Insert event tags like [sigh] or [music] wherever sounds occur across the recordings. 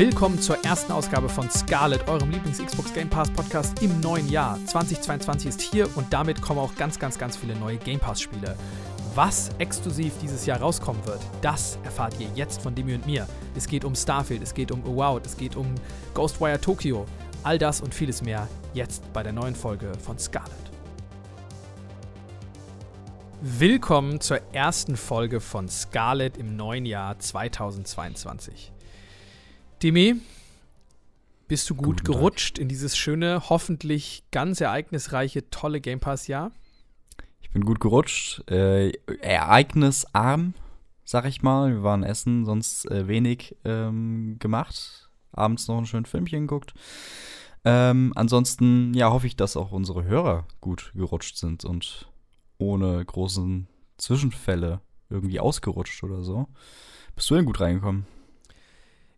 Willkommen zur ersten Ausgabe von Scarlet, eurem Lieblings-Xbox Game Pass Podcast im neuen Jahr. 2022 ist hier und damit kommen auch ganz, ganz, ganz viele neue Game Pass-Spiele. Was exklusiv dieses Jahr rauskommen wird, das erfahrt ihr jetzt von Demi und mir. Es geht um Starfield, es geht um Avowed, es geht um Ghostwire Tokyo. All das und vieles mehr jetzt bei der neuen Folge von Scarlet. Willkommen zur ersten Folge von Scarlet im neuen Jahr 2022. Demi, bist du gut Guten gerutscht in dieses schöne, hoffentlich ganz ereignisreiche, tolle Game Pass-Jahr? Ich bin gut gerutscht. Äh, ereignisarm, sag ich mal. Wir waren essen, sonst äh, wenig ähm, gemacht. Abends noch ein schönes Filmchen geguckt. Ähm, ansonsten, ja, hoffe ich, dass auch unsere Hörer gut gerutscht sind und ohne großen Zwischenfälle irgendwie ausgerutscht oder so. Bist du denn gut reingekommen?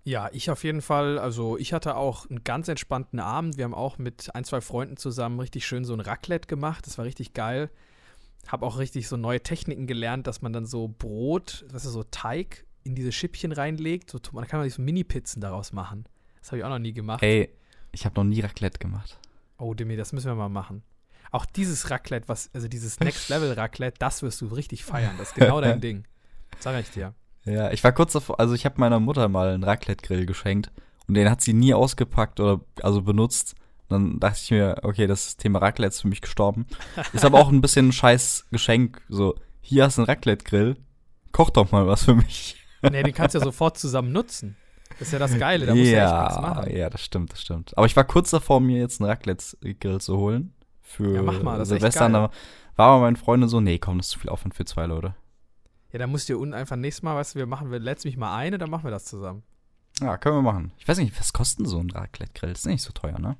Ja, ich auf jeden Fall. Also ich hatte auch einen ganz entspannten Abend. Wir haben auch mit ein, zwei Freunden zusammen richtig schön so ein Raclette gemacht. Das war richtig geil. Hab auch richtig so neue Techniken gelernt, dass man dann so Brot, was ist so Teig in diese Schippchen reinlegt. So, man kann man so Mini-Pizzen daraus machen. Das habe ich auch noch nie gemacht. Ey, ich habe noch nie Raclette gemacht. Oh, Demi, das müssen wir mal machen. Auch dieses Raclette, was, also dieses Next Level Raclette, das wirst du richtig feiern. Das ist genau dein [laughs] Ding. Sag ich dir. Ja, ich war kurz davor, also ich habe meiner Mutter mal einen Raclette-Grill geschenkt und den hat sie nie ausgepackt oder also benutzt. Dann dachte ich mir, okay, das Thema Raclette ist für mich gestorben. [laughs] Ist aber auch ein bisschen ein scheiß Geschenk. So, hier hast du einen Raclette-Grill, koch doch mal was für mich. Nee, den kannst du ja sofort zusammen nutzen. Das ist ja das Geile, da musst du ja echt nichts ja, machen. ja, das stimmt, das stimmt. Aber ich war kurz davor, mir jetzt einen Raclette-Grill zu holen. Für Ja, mach mal, das ist echt Silvester. geil. Da war aber meine Freundin so, nee, komm, das ist zu viel Aufwand für zwei Leute. Ja, dann musst du unten einfach nächstes Mal, weißt du, wir machen, wir letzten mich mal eine, dann machen wir das zusammen. Ja, können wir machen. Ich weiß nicht, was kostet so ein Raclette-Grill? Das ist nicht so teuer, ne?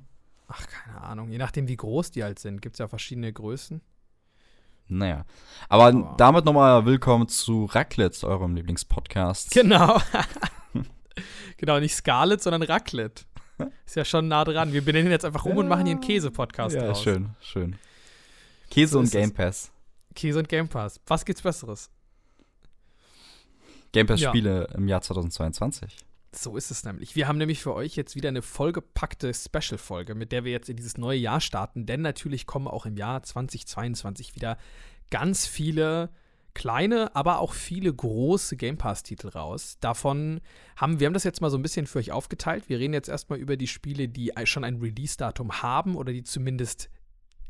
Ach, keine Ahnung. Je nachdem, wie groß die halt sind, gibt es ja verschiedene Größen. Naja. Aber Aber- damit nochmal willkommen zu Raclette, eurem Lieblingspodcast. Genau. [laughs] [laughs] genau, nicht Scarlett, sondern Raclette. Ist ja schon nah dran. Wir benennen jetzt einfach um und machen hier einen Käse-Podcast Ja, draus. schön, schön. Käse So und. Game Pass. Käse und Game Pass. Was gibt's Besseres? Game Pass Ja. Spiele im Jahr 2022. So ist es nämlich. Wir haben nämlich für euch jetzt wieder eine vollgepackte Special-Folge, mit der wir jetzt in dieses neue Jahr starten. Denn natürlich kommen auch im Jahr 2022 wieder ganz viele kleine, aber auch viele große Game Pass-Titel raus. Davon haben wir haben das jetzt mal so ein bisschen für euch aufgeteilt. Wir reden jetzt erstmal über die Spiele, die schon ein Release-Datum haben oder die zumindest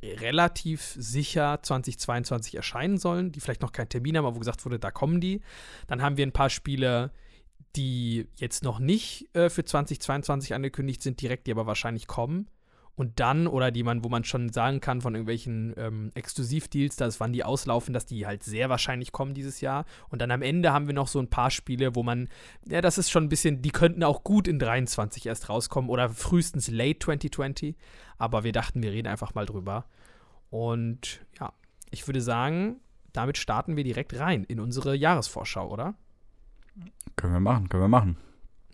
relativ sicher 2022 erscheinen sollen, die vielleicht noch keinen Termin haben, aber wo gesagt wurde, da kommen die. Dann haben wir ein paar Spiele, die jetzt noch nicht äh, für 2022 angekündigt sind, direkt, die aber wahrscheinlich kommen. Und dann, oder die man, wo man schon sagen kann von irgendwelchen ähm, Exklusivdeals, dass wann die auslaufen, dass die halt sehr wahrscheinlich kommen dieses Jahr. Und dann am Ende haben wir noch so ein paar Spiele, wo man, ja, das ist schon ein bisschen, die könnten auch gut in 23 erst rauskommen oder frühestens late 2020. Aber wir dachten, wir reden einfach mal drüber. Und ja, ich würde sagen, damit starten wir direkt rein in unsere Jahresvorschau, oder? Können wir machen, können wir machen.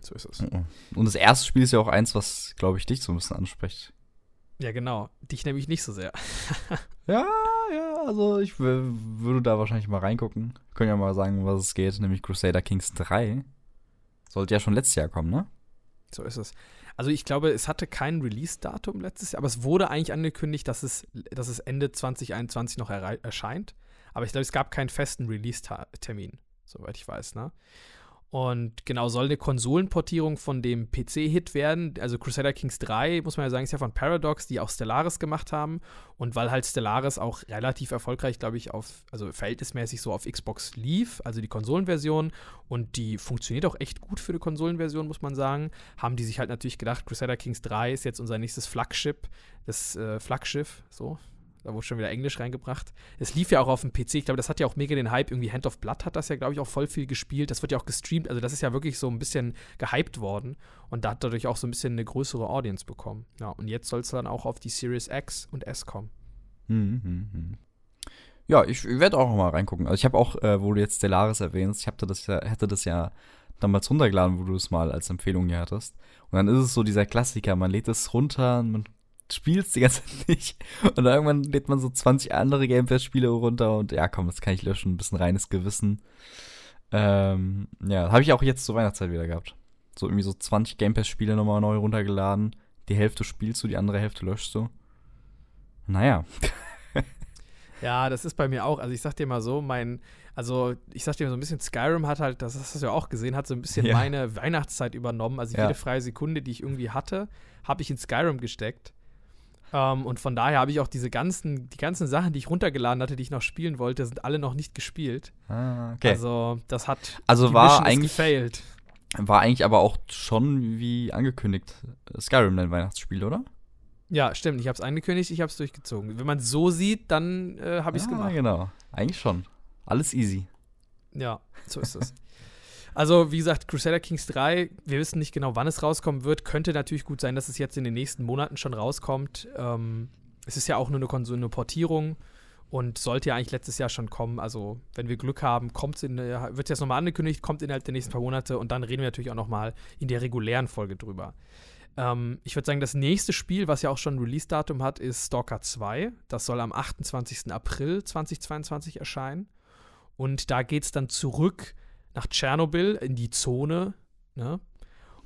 So ist es. Und das erste Spiel ist ja auch eins, was, glaube ich, dich so ein bisschen anspricht. Ja, genau. Dich nämlich nicht so sehr. [laughs] Ja, ja, also ich wür- würde da wahrscheinlich mal reingucken. Können ja mal sagen, um was es geht, nämlich Crusader Kings 3. Sollte ja schon letztes Jahr kommen, ne? So ist es. Also ich glaube, es hatte kein Release-Datum letztes Jahr, aber es wurde eigentlich angekündigt, dass es, dass es Ende 2021 noch erscheint. Aber ich glaube, es gab keinen festen Release-Termin, soweit ich weiß, ne? Und genau, soll eine Konsolenportierung von dem PC-Hit werden. Also Crusader Kings 3, muss man ja sagen, ist ja von Paradox, die auch Stellaris gemacht haben. Und weil halt Stellaris auch relativ erfolgreich, glaube ich, auf, also verhältnismäßig so auf Xbox lief, also die Konsolenversion, und die funktioniert auch echt gut für die Konsolenversion, muss man sagen, haben die sich halt natürlich gedacht, Crusader Kings 3 ist jetzt unser nächstes Flagship, das äh, Flaggschiff, so. Da wurde schon wieder Englisch reingebracht. Es lief ja auch auf dem PC. Ich glaube, das hat ja auch mega den Hype. Irgendwie Hand of Blood hat das ja, glaube ich, auch voll viel gespielt. Das wird ja auch gestreamt. Also, das ist ja wirklich so ein bisschen gehypt worden. Und da hat dadurch auch so ein bisschen eine größere Audience bekommen. Ja, und jetzt soll es dann auch auf die Series X und S kommen. Mhm. Ja, ich, ich werde auch mal reingucken. Also ich habe auch, äh, wo du jetzt Stellaris erwähnst, ich hatte das ja, hätte das ja damals runtergeladen, wo du es mal als Empfehlung hier hattest. Und dann ist es so dieser Klassiker, man lädt es runter man spielt es die ganze Zeit nicht. Und irgendwann lädt man so 20 andere Game Pass-Spiele runter und ja, komm, das kann ich löschen, ein bisschen reines Gewissen. Ähm, ja, habe ich auch jetzt zur Weihnachtszeit wieder gehabt. So irgendwie so 20 Game Pass-Spiele nochmal neu runtergeladen. Die Hälfte spielst du, die andere Hälfte löschst du. Naja. [laughs] Ja, das ist bei mir auch. Also ich sag dir mal so, mein, also ich sag dir mal so ein bisschen, Skyrim hat halt, das hast du ja auch gesehen, hat so ein bisschen Ja. meine Weihnachtszeit übernommen. Also Ja. jede freie Sekunde, die ich irgendwie hatte, habe ich in Skyrim gesteckt. Ähm, und von daher habe ich auch diese ganzen, die ganzen Sachen, die ich runtergeladen hatte, die ich noch spielen wollte, sind alle noch nicht gespielt. Ah, okay. Also, Also das hat war Mission ist eigentlich, gefailt. war eigentlich aber auch schon wie angekündigt Skyrim dein Weihnachtsspiel, oder? Ja, stimmt. Ich habe es angekündigt, ich habe es durchgezogen. Wenn man es so sieht, dann äh, habe ich es ja, gemacht. genau. Eigentlich schon. Alles easy. Ja, so ist es. [laughs] Also, wie gesagt, Crusader Kings 3, wir wissen nicht genau, wann es rauskommen wird. Könnte natürlich gut sein, dass es jetzt in den nächsten Monaten schon rauskommt. Ähm, es ist ja auch nur eine, Konsole, eine Portierung und sollte ja eigentlich letztes Jahr schon kommen. Also, wenn wir Glück haben, kommt's in, äh, wird jetzt nochmal angekündigt, kommt innerhalb der nächsten paar Monate und dann reden wir natürlich auch nochmal in der regulären Folge drüber. Ähm, ich würde sagen, das nächste Spiel, was ja auch schon ein Release-Datum hat, ist Stalker 2. Das soll am 28. April 2022 erscheinen. Und da geht es dann zurück nach Tschernobyl in die Zone. Ne?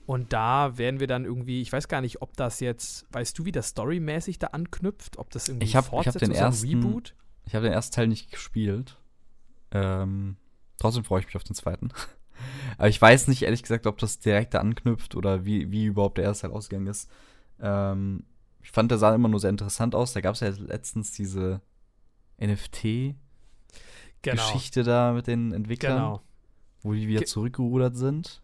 Und da werden wir dann irgendwie, ich weiß gar nicht, ob das jetzt, weißt du, wie das storymäßig da anknüpft? Ob das irgendwie Ich hab- ich hab den ersten- Reboot? Ich habe den ersten Teil nicht gespielt. Ähm, trotzdem freue ich mich auf den zweiten. [laughs] Aber ich weiß nicht, ehrlich gesagt, ob das direkt da anknüpft oder wie, wie überhaupt der erste Teil ausgegangen ist. Ähm, ich fand, der sah immer nur sehr interessant aus. Da gab es ja letztens diese NFT-Geschichte Genau. da mit den Entwicklern, Genau. Wo die wieder Ge- zurückgerudert sind.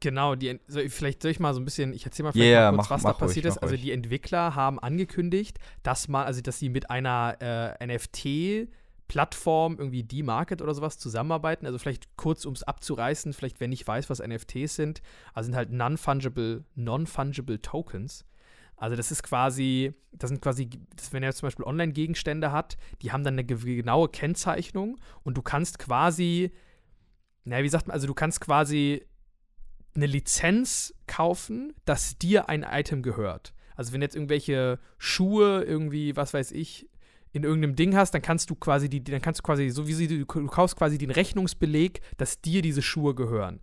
Genau, die, so, vielleicht soll ich mal so ein bisschen, ich erzähle mal vielleicht Ja, mal kurz, mach- was mach da passiert ruhig, ist. mach Also ruhig. die Entwickler haben angekündigt, dass man, also dass sie mit einer äh, NFT-Plattform irgendwie D-Market oder sowas zusammenarbeiten. Also vielleicht kurz, um es abzureißen, vielleicht wer nicht weiß, was NFTs sind, also sind halt non-fungible, non-fungible Tokens. Also das ist quasi, das sind quasi, das, wenn er zum Beispiel Online-Gegenstände hat, die haben dann eine ge- genaue Kennzeichnung und du kannst quasi, naja, wie sagt man, also du kannst quasi eine Lizenz kaufen, dass dir ein Item gehört. Also wenn jetzt irgendwelche Schuhe irgendwie, was weiß ich, in irgendeinem Ding hast, dann kannst du quasi die, dann kannst du quasi, so wie sie, du kaufst quasi den Rechnungsbeleg, dass dir diese Schuhe gehören.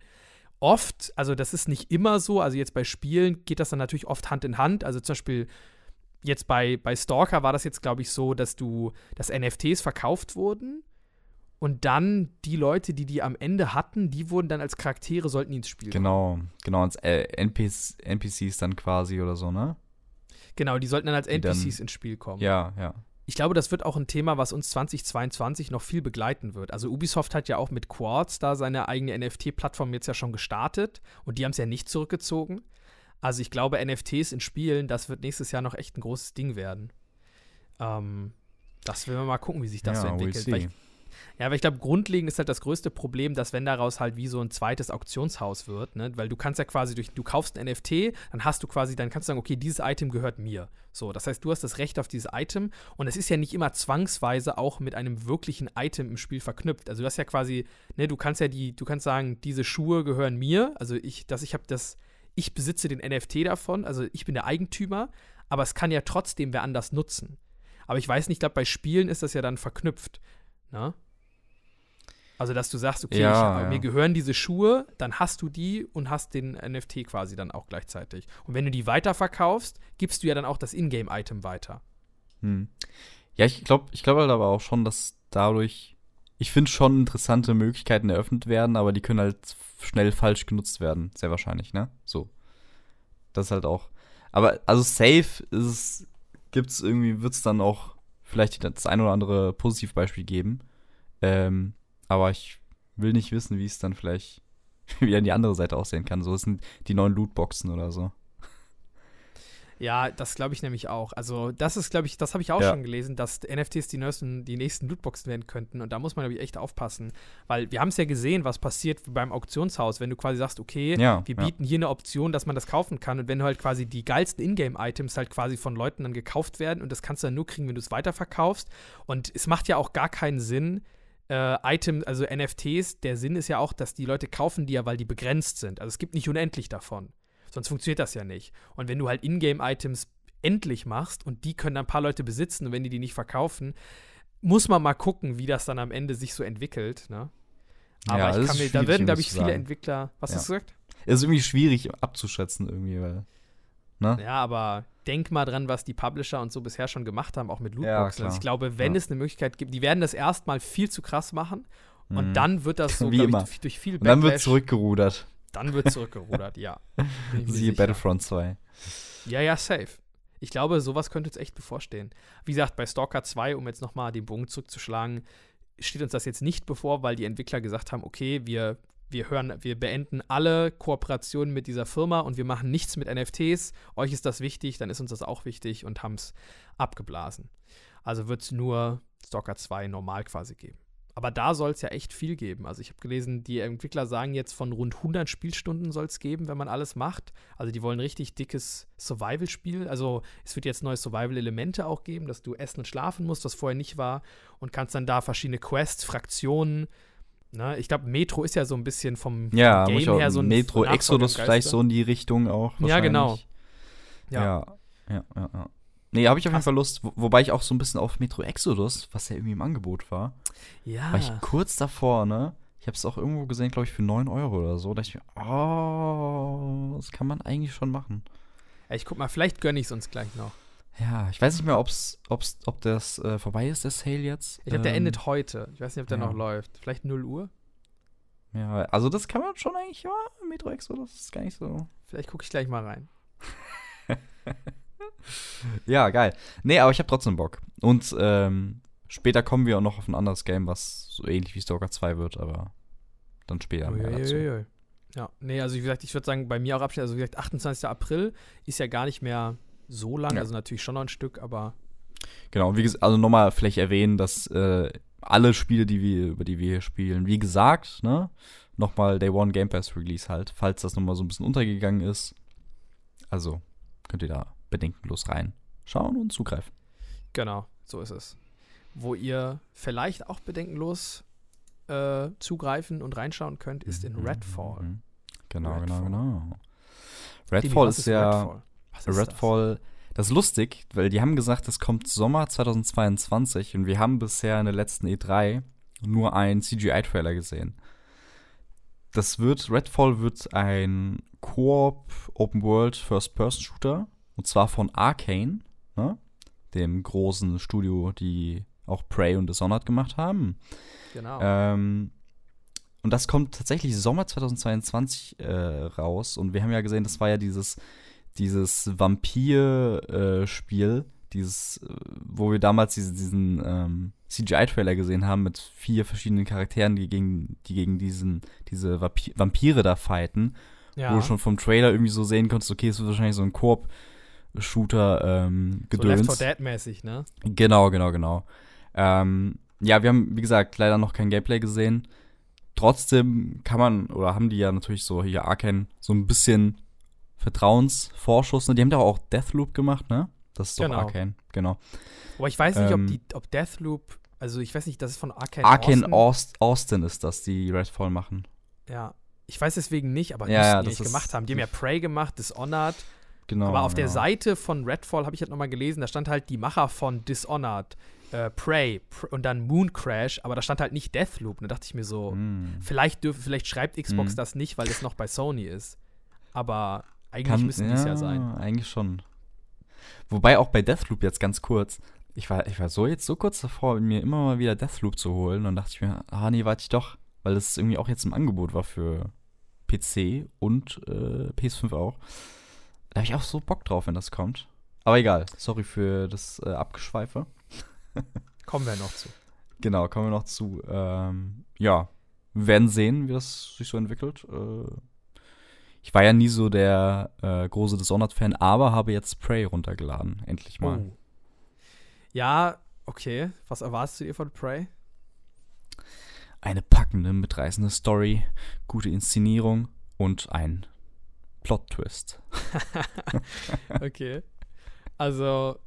Oft, also das ist nicht immer so, also jetzt bei Spielen geht das dann natürlich oft Hand in Hand. Also zum Beispiel jetzt bei, bei Stalker war das jetzt, glaube ich, so, dass du, dass NFTs verkauft wurden und dann die Leute, die die am Ende hatten, die wurden dann als Charaktere, sollten die ins Spiel kommen. Genau, genau, als äh, NPCs, NPCs dann quasi oder so, ne? Genau, die sollten dann als Die dann- NPCs ins Spiel kommen. Ja, ja. Ich glaube, das wird auch ein Thema, was uns 2022 noch viel begleiten wird. Also Ubisoft hat ja auch mit Quartz da seine eigene NFT-Plattform jetzt ja schon gestartet und die haben es ja nicht zurückgezogen. Also ich glaube, NFTs in Spielen, das wird nächstes Jahr noch echt ein großes Ding werden. Ähm, das werden wir mal gucken, wie sich das ja, so we'll entwickelt. Ich, ja, aber ich glaube, grundlegend ist halt das größte Problem, dass wenn daraus halt wie so ein zweites Auktionshaus wird, ne? Weil du kannst ja quasi durch, du kaufst ein NFT, dann hast du quasi, dann kannst du sagen, okay, dieses Item gehört mir. So, das heißt, du hast das Recht auf dieses Item und es ist ja nicht immer zwangsweise auch mit einem wirklichen Item im Spiel verknüpft. Also du hast ja quasi, ne, du kannst ja die, du kannst sagen, diese Schuhe gehören mir, also ich, dass ich habe das, ich besitze den NFT davon, also ich bin der Eigentümer, aber es kann ja trotzdem wer anders nutzen. Aber ich weiß nicht, ich glaube, bei Spielen ist das ja dann verknüpft. Ne? Also, dass du sagst, okay, Ja, ich, ja. mir gehören diese Schuhe, dann hast du die und hast den NFT quasi dann auch gleichzeitig. Und wenn du die weiterverkaufst, gibst du ja dann auch das Ingame-Item weiter. Hm. Ja, ich glaube ich glaub halt aber auch schon, dass dadurch, ich finde schon interessante Möglichkeiten eröffnet werden, aber die können halt schnell falsch genutzt werden, sehr wahrscheinlich, ne? So. Das ist halt auch. Aber also safe ist es, gibt es irgendwie, wird es dann auch vielleicht das ein oder andere Positivbeispiel geben. Ähm, aber ich will nicht wissen, wie es dann vielleicht [laughs] wieder in die andere Seite aussehen kann. So sind die neuen Lootboxen oder so. Ja, das glaube ich nämlich auch. Also, das ist, glaube ich, das habe ich auch Ja. schon gelesen, dass NFTs die nächsten, die nächsten Lootboxen werden könnten. Und da muss man, glaube ich, echt aufpassen. Weil wir haben es ja gesehen, was passiert beim Auktionshaus, wenn du quasi sagst, okay, Ja, wir ja. bieten hier eine Option, dass man das kaufen kann. Und wenn halt quasi die geilsten Ingame-Items halt quasi von Leuten dann gekauft werden und das kannst du dann nur kriegen, wenn du es weiterverkaufst. Und es macht ja auch gar keinen Sinn, äh, Item, also NFTs, der Sinn ist ja auch, dass die Leute kaufen die ja, weil die begrenzt sind. Also es gibt nicht unendlich davon. Sonst funktioniert das ja nicht. Und wenn du halt Ingame-Items endlich machst und die können dann ein paar Leute besitzen und wenn die die nicht verkaufen, muss man mal gucken, wie das dann am Ende sich so entwickelt. Ne? Aber Ja, ich kann mir, da werden, glaube ich, viele sagen. Entwickler. Was Ja. hast du gesagt? ist irgendwie schwierig abzuschätzen irgendwie, weil. Ne? Ja, aber denk mal dran, was die Publisher und so bisher schon gemacht haben, auch mit Lootboxen. Ja, also ich glaube, wenn ja. es eine Möglichkeit gibt, die werden das erstmal viel zu krass machen und mhm. dann wird das [laughs] so Wie immer. Ich, durch viel Backlash, Dann wird zurückgerudert. Dann wird zurückgerudert, ja. [laughs] Siehe Battlefront 2. Ja, ja, safe. Ich glaube, sowas könnte jetzt echt bevorstehen. Wie gesagt, bei Stalker 2, um jetzt nochmal den Bogen zurückzuschlagen, steht uns das jetzt nicht bevor, weil die Entwickler gesagt haben, okay, wir, wir hören, wir beenden alle Kooperationen mit dieser Firma und wir machen nichts mit NFTs. Euch ist das wichtig, dann ist uns das auch wichtig und haben es abgeblasen. Also wird es nur Stalker 2 normal quasi geben. Aber da soll es ja echt viel geben. Also ich habe gelesen, die Entwickler sagen jetzt von rund 100 Spielstunden soll es geben, wenn man alles macht. Also die wollen richtig dickes Survival-Spiel. Also es wird jetzt neue Survival-Elemente auch geben, dass du essen und schlafen musst, was vorher nicht war. Und kannst dann da verschiedene Quests, Fraktionen. Ne? Ich glaube, Metro ist ja so ein bisschen vom, vom ja, Game her so ein Metro Exodus vielleicht so in die Richtung auch. Ja, genau. Ja, ja, ja. ja, ja. Nee, habe ich auf jeden Fall Lust. Wo, wobei ich auch so ein bisschen auf Metro Exodus, was ja irgendwie im Angebot war, ja. war ich kurz davor, ne? Ich habe es auch irgendwo gesehen, glaube ich, für 9 Euro oder so. Da dachte ich mir, oh, das kann man eigentlich schon machen. Ja, ich guck mal, vielleicht gönne ich es uns gleich noch. Ja, ich weiß nicht mehr, ob's, ob's, ob das äh, vorbei ist, der Sale jetzt. Ich glaube, der ähm, endet heute. Ich weiß nicht, ob der ja. noch läuft. Vielleicht 0 Uhr? Ja, also das kann man schon eigentlich, ja, Metro Exodus ist gar nicht so. Vielleicht gucke ich gleich mal rein. [laughs] ja, geil. Nee, aber ich habe trotzdem Bock. Und ähm, später kommen wir auch noch auf ein anderes Game, was so ähnlich wie Stalker 2 wird, aber dann später mehr dazu. Ja, nee, also wie gesagt, ich würde sagen, bei mir auch abschließend, also wie gesagt, 28. April ist ja gar nicht mehr so lang, ja. also natürlich schon noch ein Stück, aber. Genau, wie gesagt, also nochmal vielleicht erwähnen, dass äh, alle Spiele, die wir, über die wir hier spielen, wie gesagt, ne, nochmal Day One Game Pass Release halt, falls das nochmal so ein bisschen untergegangen ist. Also könnt ihr da bedenkenlos reinschauen und zugreifen. Genau, so ist es. Wo ihr vielleicht auch bedenkenlos äh, zugreifen und reinschauen könnt, ist in mhm, Redfall. Mhm. Genau, Redfall. genau, genau. Redfall ist, ist ja Redfall. Ist Redfall das? das? ist lustig, weil die haben gesagt, es kommt Sommer 2022 und wir haben bisher in der letzten E3 nur einen CGI-Trailer gesehen. Das wird, Redfall wird ein Koop Open World First Person Shooter und zwar von Arcane, ne? dem großen Studio, die auch Prey und Dishonored gemacht haben. Genau. Ähm, und das kommt tatsächlich Sommer 2022 äh, raus. Und wir haben ja gesehen, das war ja dieses, dieses Vampir-Spiel, äh, dieses, äh, wo wir damals diese, diesen ähm, CGI-Trailer gesehen haben mit vier verschiedenen Charakteren, die gegen, die gegen diesen, diese Vampire da fighten. Ja. Wo du schon vom Trailer irgendwie so sehen konntest, okay, es wird wahrscheinlich so ein Koop Shooter ähm, gedöns. So Left 4 Dead mäßig, ne? Genau, genau, genau. Ähm, ja, wir haben, wie gesagt, leider noch kein Gameplay gesehen. Trotzdem kann man, oder haben die ja natürlich so hier Arcane so ein bisschen Vertrauensvorschuss. Ne? Die haben da auch Deathloop gemacht, ne? Das ist doch genau. Arcane, genau. Aber ich weiß nicht, ähm, ob, die, ob Deathloop, also ich weiß nicht, das ist von Arcane Arcane Austin. Austin ist das, die Redfall machen. Ja, ich weiß deswegen nicht, aber ja, ja, die nicht gemacht haben. Die haben ja Prey gemacht, Dishonored, Genau. Aber auf genau. der Seite von Redfall habe ich halt nochmal gelesen, da stand halt die Macher von Dishonored, äh, Prey pr und dann Moon Crash, aber da stand halt nicht Deathloop. Da dachte ich mir so, mm. vielleicht, dürf, vielleicht schreibt Xbox mm. das nicht, weil es noch bei Sony ist. Aber eigentlich Kann, müssen die es ja sein. Eigentlich schon. Wobei auch bei Deathloop jetzt ganz kurz, ich war, ich war so jetzt so kurz davor, mir immer mal wieder Deathloop zu holen und dachte ich mir, ah nee, warte ich doch, weil das irgendwie auch jetzt im Angebot war für PC und äh, PS5 auch. Da habe ich auch so Bock drauf, wenn das kommt. Aber egal, sorry für das äh, Abgeschweife. [laughs] kommen wir noch zu. Genau, kommen wir noch zu. Ähm, ja, wir werden sehen, wie das sich so entwickelt. Äh, ich war ja nie so der äh, große Dishonored-Fan, aber habe jetzt Prey runtergeladen. Endlich mal. Oh. Ja, okay. Was erwartest du dir von Prey? Eine packende, mitreißende Story, gute Inszenierung und ein Plot-Twist. [laughs] okay. Also,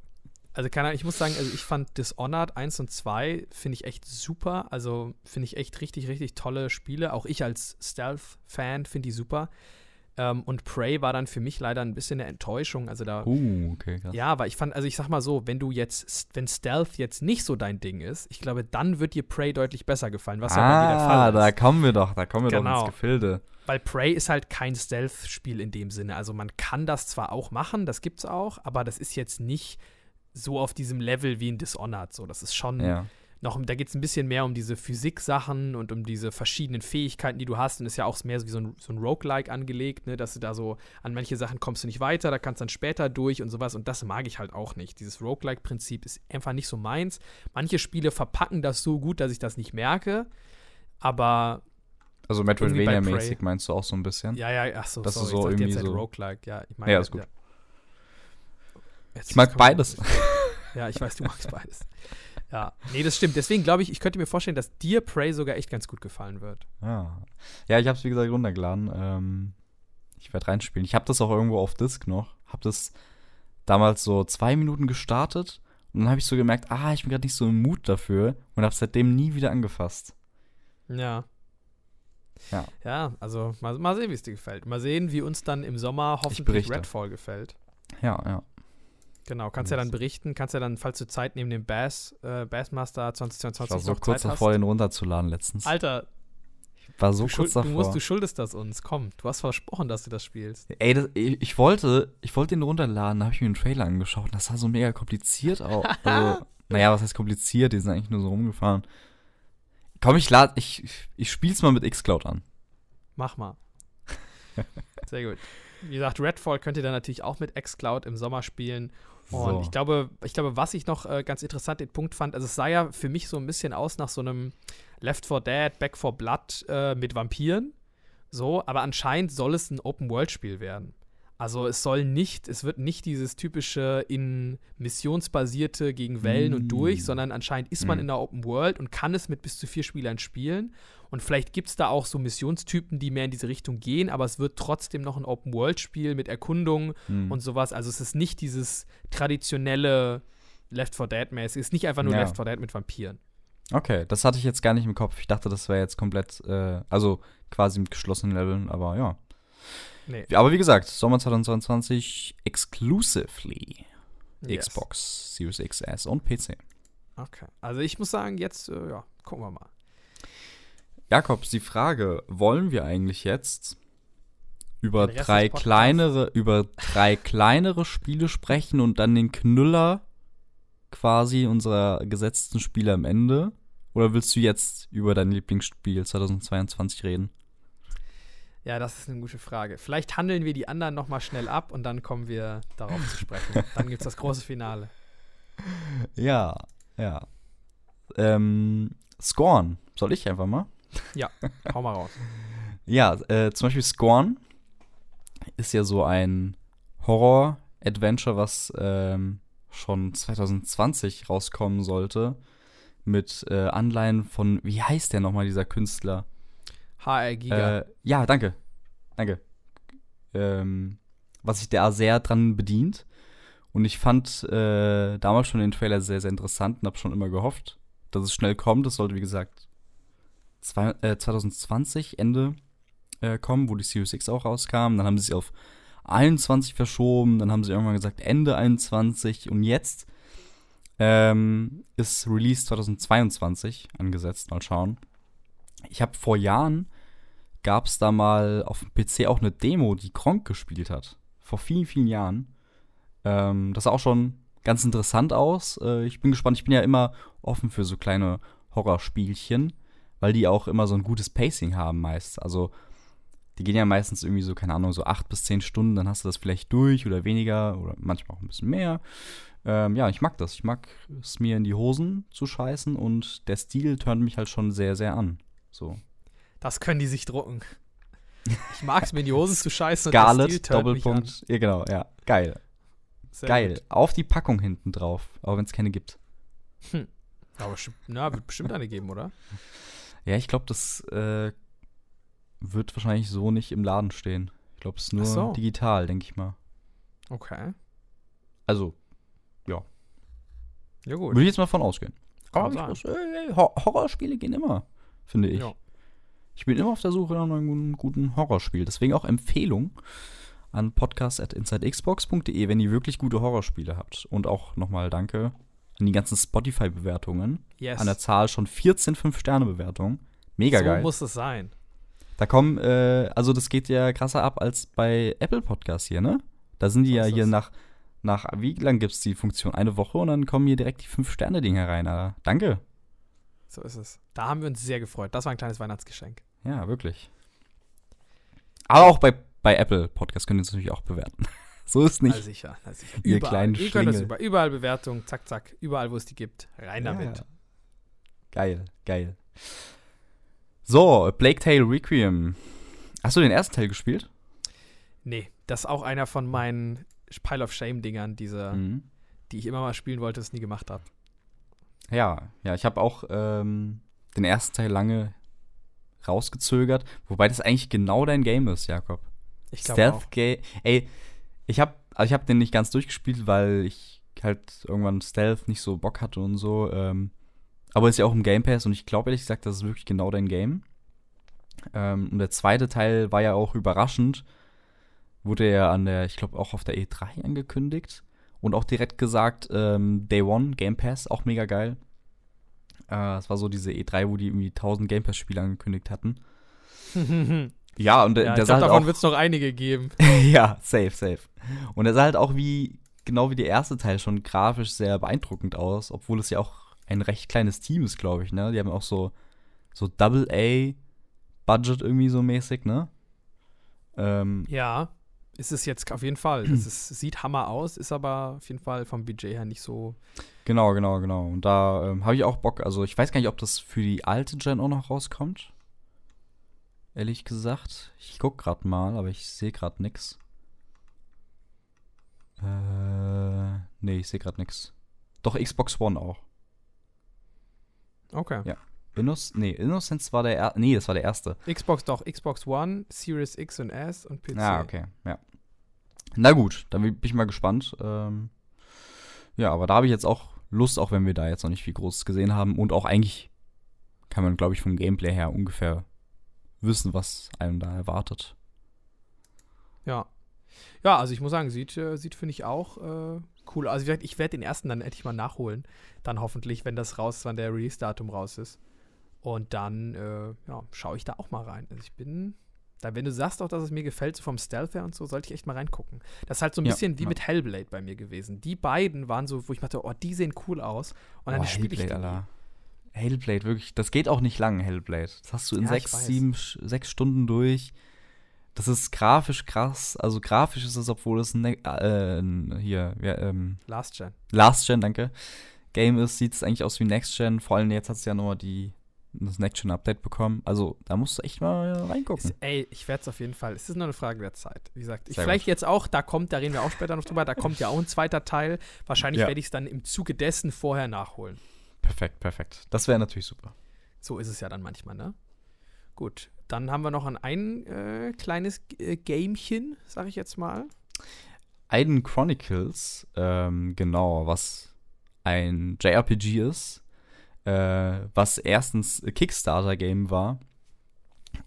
also keine Ahnung, ich muss sagen, also ich fand Dishonored 1 und 2 finde ich echt super. Also finde ich echt richtig, richtig tolle Spiele. Auch ich als Stealth-Fan finde die super. Ähm, und Prey war dann für mich leider ein bisschen eine Enttäuschung. Also da. Uh, okay, krass. Ja, aber ich fand, also ich sag mal so, wenn du jetzt, wenn Stealth jetzt nicht so dein Ding ist, ich glaube, dann wird dir Prey deutlich besser gefallen, was ja bei dir der ah, Fall ist. da kommen wir doch, da kommen wir doch Genau. ins Gefilde. Weil Prey ist halt kein Stealth-Spiel in dem Sinne. Also man kann das zwar auch machen, das gibt's auch, aber das ist jetzt nicht so auf diesem Level wie in Dishonored. So, das ist schon Ja. Noch, da geht es ein bisschen mehr um diese Physik-Sachen und um diese verschiedenen Fähigkeiten, die du hast. Und ist ja auch mehr so wie so ein, so ein Roguelike angelegt, ne? dass du da so an manche Sachen kommst du nicht weiter, da kannst du dann später durch und sowas. Und das mag ich halt auch nicht. Dieses Roguelike-Prinzip ist einfach nicht so meins. Manche Spiele verpacken das so gut, dass ich das nicht merke. Aber Also Metroidvania-mäßig meinst du auch so ein bisschen? ja, ja, ach so, Das ist sorry, so ich dachte irgendwie jetzt halt so- Roguelike. Ja, ich meine, Ja, ist gut. Jetzt Ich mag beides. [laughs] Ja, ich weiß, du magst beides. Ja, nee, das stimmt. Deswegen glaube ich, ich könnte mir vorstellen, dass dir Prey sogar echt ganz gut gefallen wird. Ja, ja ich habe es wie gesagt runtergeladen. Ähm, ich werde reinspielen. Ich habe das auch irgendwo auf Disk noch. Habe das damals so zwei Minuten gestartet und dann habe ich so gemerkt, ah, ich bin gerade nicht so im Mut dafür und habe seitdem nie wieder angefasst. Ja. Ja. Ja, also mal, mal sehen, wie es dir gefällt. Mal sehen, wie uns dann im Sommer hoffentlich. Redfall gefällt. Ja, ja. Genau, kannst ja dann berichten, kannst ja dann, falls du Zeit neben dem Bass, äh, Bassmaster Ich war 2022 so noch kurz Zeit davor, hast. den runterzuladen letztens. Alter, war so kurz schuld, du, davor. musst, du schuldest das uns. Komm, du hast versprochen, dass du das spielst. Ey, das, ich, ich wollte, ich wollte den runterladen, da habe ich mir den Trailer angeschaut und das sah so mega kompliziert aus. Also, [laughs] naja, was heißt kompliziert? Die sind eigentlich nur so rumgefahren. Komm, ich lade, ich, ich spiel's mal mit Xcloud an. Mach mal. [laughs] Sehr gut. Wie gesagt, Redfall könnt ihr dann natürlich auch mit xCloud im Sommer spielen. Und ich glaube, ich glaube, was ich noch äh, ganz interessant den Punkt fand, also es sah ja für mich so ein bisschen aus nach so einem Left 4 Dead, Back 4 Blood äh, mit Vampiren. So, aber anscheinend soll es ein Open-World-Spiel werden. Also es soll nicht, es wird nicht dieses typische in missionsbasierte gegen Wellen und Mm. durch, sondern anscheinend ist man Mm. in der Open World und kann es mit bis zu vier Spielern spielen. Und vielleicht gibt es da auch so Missionstypen, die mehr in diese Richtung gehen, aber es wird trotzdem noch ein Open-World-Spiel mit Erkundung Hm. und sowas. Also es ist nicht dieses traditionelle Left 4 Dead-mäßig. Es ist nicht einfach nur Ja. Left 4 Dead mit Vampiren. Okay, das hatte ich jetzt gar nicht im Kopf. Ich dachte, das wäre jetzt komplett, äh, also quasi mit geschlossenen Leveln, aber ja. Nee. Aber wie gesagt, Sommer 2022 exclusively Yes. Xbox, Series XS und PC. Okay. Also ich muss sagen, jetzt, äh, ja, gucken wir mal. Jakobs, die Frage, wollen wir eigentlich jetzt über drei kleinere, über drei kleinere Spiele sprechen und dann den Knüller quasi unserer gesetzten Spiele am Ende? Oder willst du jetzt über dein Lieblingsspiel 2022 reden? Ja, das ist eine gute Frage. Vielleicht handeln wir die anderen noch mal schnell ab und dann kommen wir darauf zu sprechen. [laughs] Dann gibt es das große Finale. Ja, ja. Ähm, Scorn, soll ich einfach mal? Hau mal raus. [laughs] Ja, äh, zum Beispiel Scorn ist ja so ein Horror-Adventure, was ähm, schon 2020 rauskommen sollte. Mit äh, Anleihen von, wie heißt der nochmal, dieser Künstler? HR Giga. Äh, ja, danke. Danke. Ähm, was sich da sehr dran bedient. Und ich fand äh, damals schon den Trailer sehr, sehr interessant und habe schon immer gehofft, dass es schnell kommt. Das sollte, wie gesagt, zwei, äh, 2020 Ende äh, kommen, wo die Series X auch rauskam. Dann haben sie es auf 21 verschoben. Dann haben sie irgendwann gesagt Ende 21. Und jetzt ähm, ist Release 2022 angesetzt. Mal schauen. Ich habe vor Jahren gab es da mal auf dem PC auch eine Demo, die Kronk gespielt hat. Vor vielen, vielen Jahren. Ähm, das sah auch schon ganz interessant aus. Äh, ich bin gespannt. Ich bin ja immer offen für so kleine Horrorspielchen, weil die auch immer so ein gutes Pacing haben meist. Also die gehen ja meistens irgendwie so, keine Ahnung, so acht bis zehn Stunden, dann hast du das vielleicht durch oder weniger oder manchmal auch ein bisschen mehr. Ähm, ja, ich mag das. Ich mag es mir in die Hosen zu scheißen und der Stil turnt mich halt schon sehr, sehr an. So. Das können die sich drucken. Ich mag es mir in die Hosen zu scheißen. Scarlet. Doppelpunkt. Ja, genau, ja. Geil. Sehr Geil. gut. Auf die Packung hinten drauf, auch wenn es keine gibt. Aber bestimmt, na, wird bestimmt eine geben, oder? Ja, ich glaube, das äh, wird wahrscheinlich so nicht im Laden stehen. Ich glaube, es ist nur so. digital, denke ich mal. Okay. Also, Ja, gut. würde ich jetzt mal von ausgehen. Aber äh, Hor- Horrorspiele gehen immer, finde ich. Ja. ich bin immer auf der Suche nach einem guten Horrorspiel. Deswegen auch Empfehlung an podcast.insidexbox.de, wenn ihr wirklich gute Horrorspiele habt. Und auch nochmal danke an die ganzen Spotify-Bewertungen. Yes. An der Zahl schon 14 5-Sterne-Bewertungen. Mega so geil. muss es sein. Da kommen, äh, also das geht ja krasser ab als bei Apple Podcasts hier, ne? Da sind die So ja hier es. nach, nach, wie lang gibt's die Funktion? Eine Woche und dann kommen hier direkt die 5-Sterne-Dinger rein. Alter. Danke. So ist es. Da haben wir uns sehr gefreut. Das war ein kleines Weihnachtsgeschenk. Ja, wirklich. Aber auch bei, bei Apple Podcasts könnt ihr es natürlich auch bewerten. [laughs] so ist nicht. Na sicher, na sicher. Ihr Überall. kleinen Ihr könnt das über, überall Bewertungen, zack, zack. Überall, wo es die gibt. Rein Ja, damit. Geil, geil. So, Plague Tale Requiem. Hast du den ersten Teil gespielt? Nee, das ist auch einer von meinen Pile of Shame-Dingern, diese, Mhm. die ich immer mal spielen wollte, es nie gemacht habe. Ja, ja, ich habe auch ähm, den ersten Teil lange rausgezögert, wobei das eigentlich genau dein Game ist, Jakob. Ich glaube. Stealth Game. Ey, ich habe also ich habe den nicht ganz durchgespielt, weil ich halt irgendwann Stealth nicht so Bock hatte und so. Ähm, aber ist ja auch im Game Pass und ich glaube ehrlich gesagt, das ist wirklich genau dein Game. Ähm, und der zweite Teil war ja auch überraschend. Wurde ja an der, ich glaube auch auf der E3 angekündigt. Und auch direkt gesagt, ähm, Day One, Game Pass, auch mega geil. Äh, Es war so diese E3, wo die irgendwie 1000 Game Pass-Spiele angekündigt hatten. [laughs] Ja, und der, ja, der ich sah halt davon wird es noch einige geben. [laughs] ja, safe, safe. Und er sah halt auch wie, genau wie der erste Teil schon grafisch sehr beeindruckend aus, obwohl es ja auch ein recht kleines Team ist, glaube ich, ne? Die haben auch so, so Double A Budget irgendwie so mäßig, ne? Ähm, Ja, ist es jetzt auf jeden Fall. Es ist, sieht Hammer aus, ist aber auf jeden Fall vom Budget her nicht so. genau, genau, genau. Und da ähm, habe ich auch Bock. Also ich weiß gar nicht, ob das für die alte Gen auch noch rauskommt. Ehrlich gesagt. Ich guck gerade mal, aber ich sehe gerade nix. Äh, nee, ich sehe gerade nix. Doch Xbox One auch. Okay. Ja. Innoc nee, Innocence war der er nee, das war der erste. Xbox doch, Xbox One, Series X und S und PC. Ja, okay, ja. Na gut, dann bin ich mal gespannt. Ähm, ja, aber da habe ich jetzt auch Lust, auch wenn wir da jetzt noch nicht viel Großes gesehen haben und auch eigentlich kann man, glaube ich, vom Gameplay her ungefähr wissen, was einem da erwartet. Ja. Ja, also ich muss sagen, sieht, äh, sieht finde ich auch äh, cool. Also wie gesagt, ich werde den ersten dann endlich mal nachholen. Dann hoffentlich, wenn das raus wann der Release-Datum raus ist. Und dann, äh, ja, schaue ich da auch mal rein. Also ich bin, da, wenn du sagst auch, dass es mir gefällt, so vom Stealth her und so, sollte ich echt mal reingucken. Das ist halt so ein Ja, bisschen wie ja. mit Hellblade bei mir gewesen. Die beiden waren so, wo ich dachte, oh, die sehen cool aus. Und dann Boah, spiele ich die. Alter. Hellblade, wirklich, das geht auch nicht lang, Hellblade. Das hast du in sechs, sieben, sechs Stunden durch. Das ist grafisch krass. Also grafisch ist es, obwohl es ein, ne äh, hier, ja, ähm, Last Gen. Last Gen, danke. Game ist, sieht es eigentlich aus wie Next Gen. Vor allem jetzt hat es ja nochmal die, das Next Gen Update bekommen. Also da musst du echt mal reingucken. Ist, ey, ich werde es auf jeden Fall. Es ist nur eine Frage der Zeit. Wie gesagt, ich, vielleicht jetzt auch, da kommt, da reden wir auch später noch drüber, da kommt ja auch ein zweiter Teil. Wahrscheinlich Ja. werde ich es dann im Zuge dessen vorher nachholen. Perfekt, perfekt. Das wäre natürlich super. So ist es ja dann manchmal, ne? Gut, dann haben wir noch ein, ein äh, kleines äh, Gamechen, sag ich jetzt mal. Aiden Chronicles, ähm, genau, was ein JRPG ist, äh, was erstens Kickstarter-Game war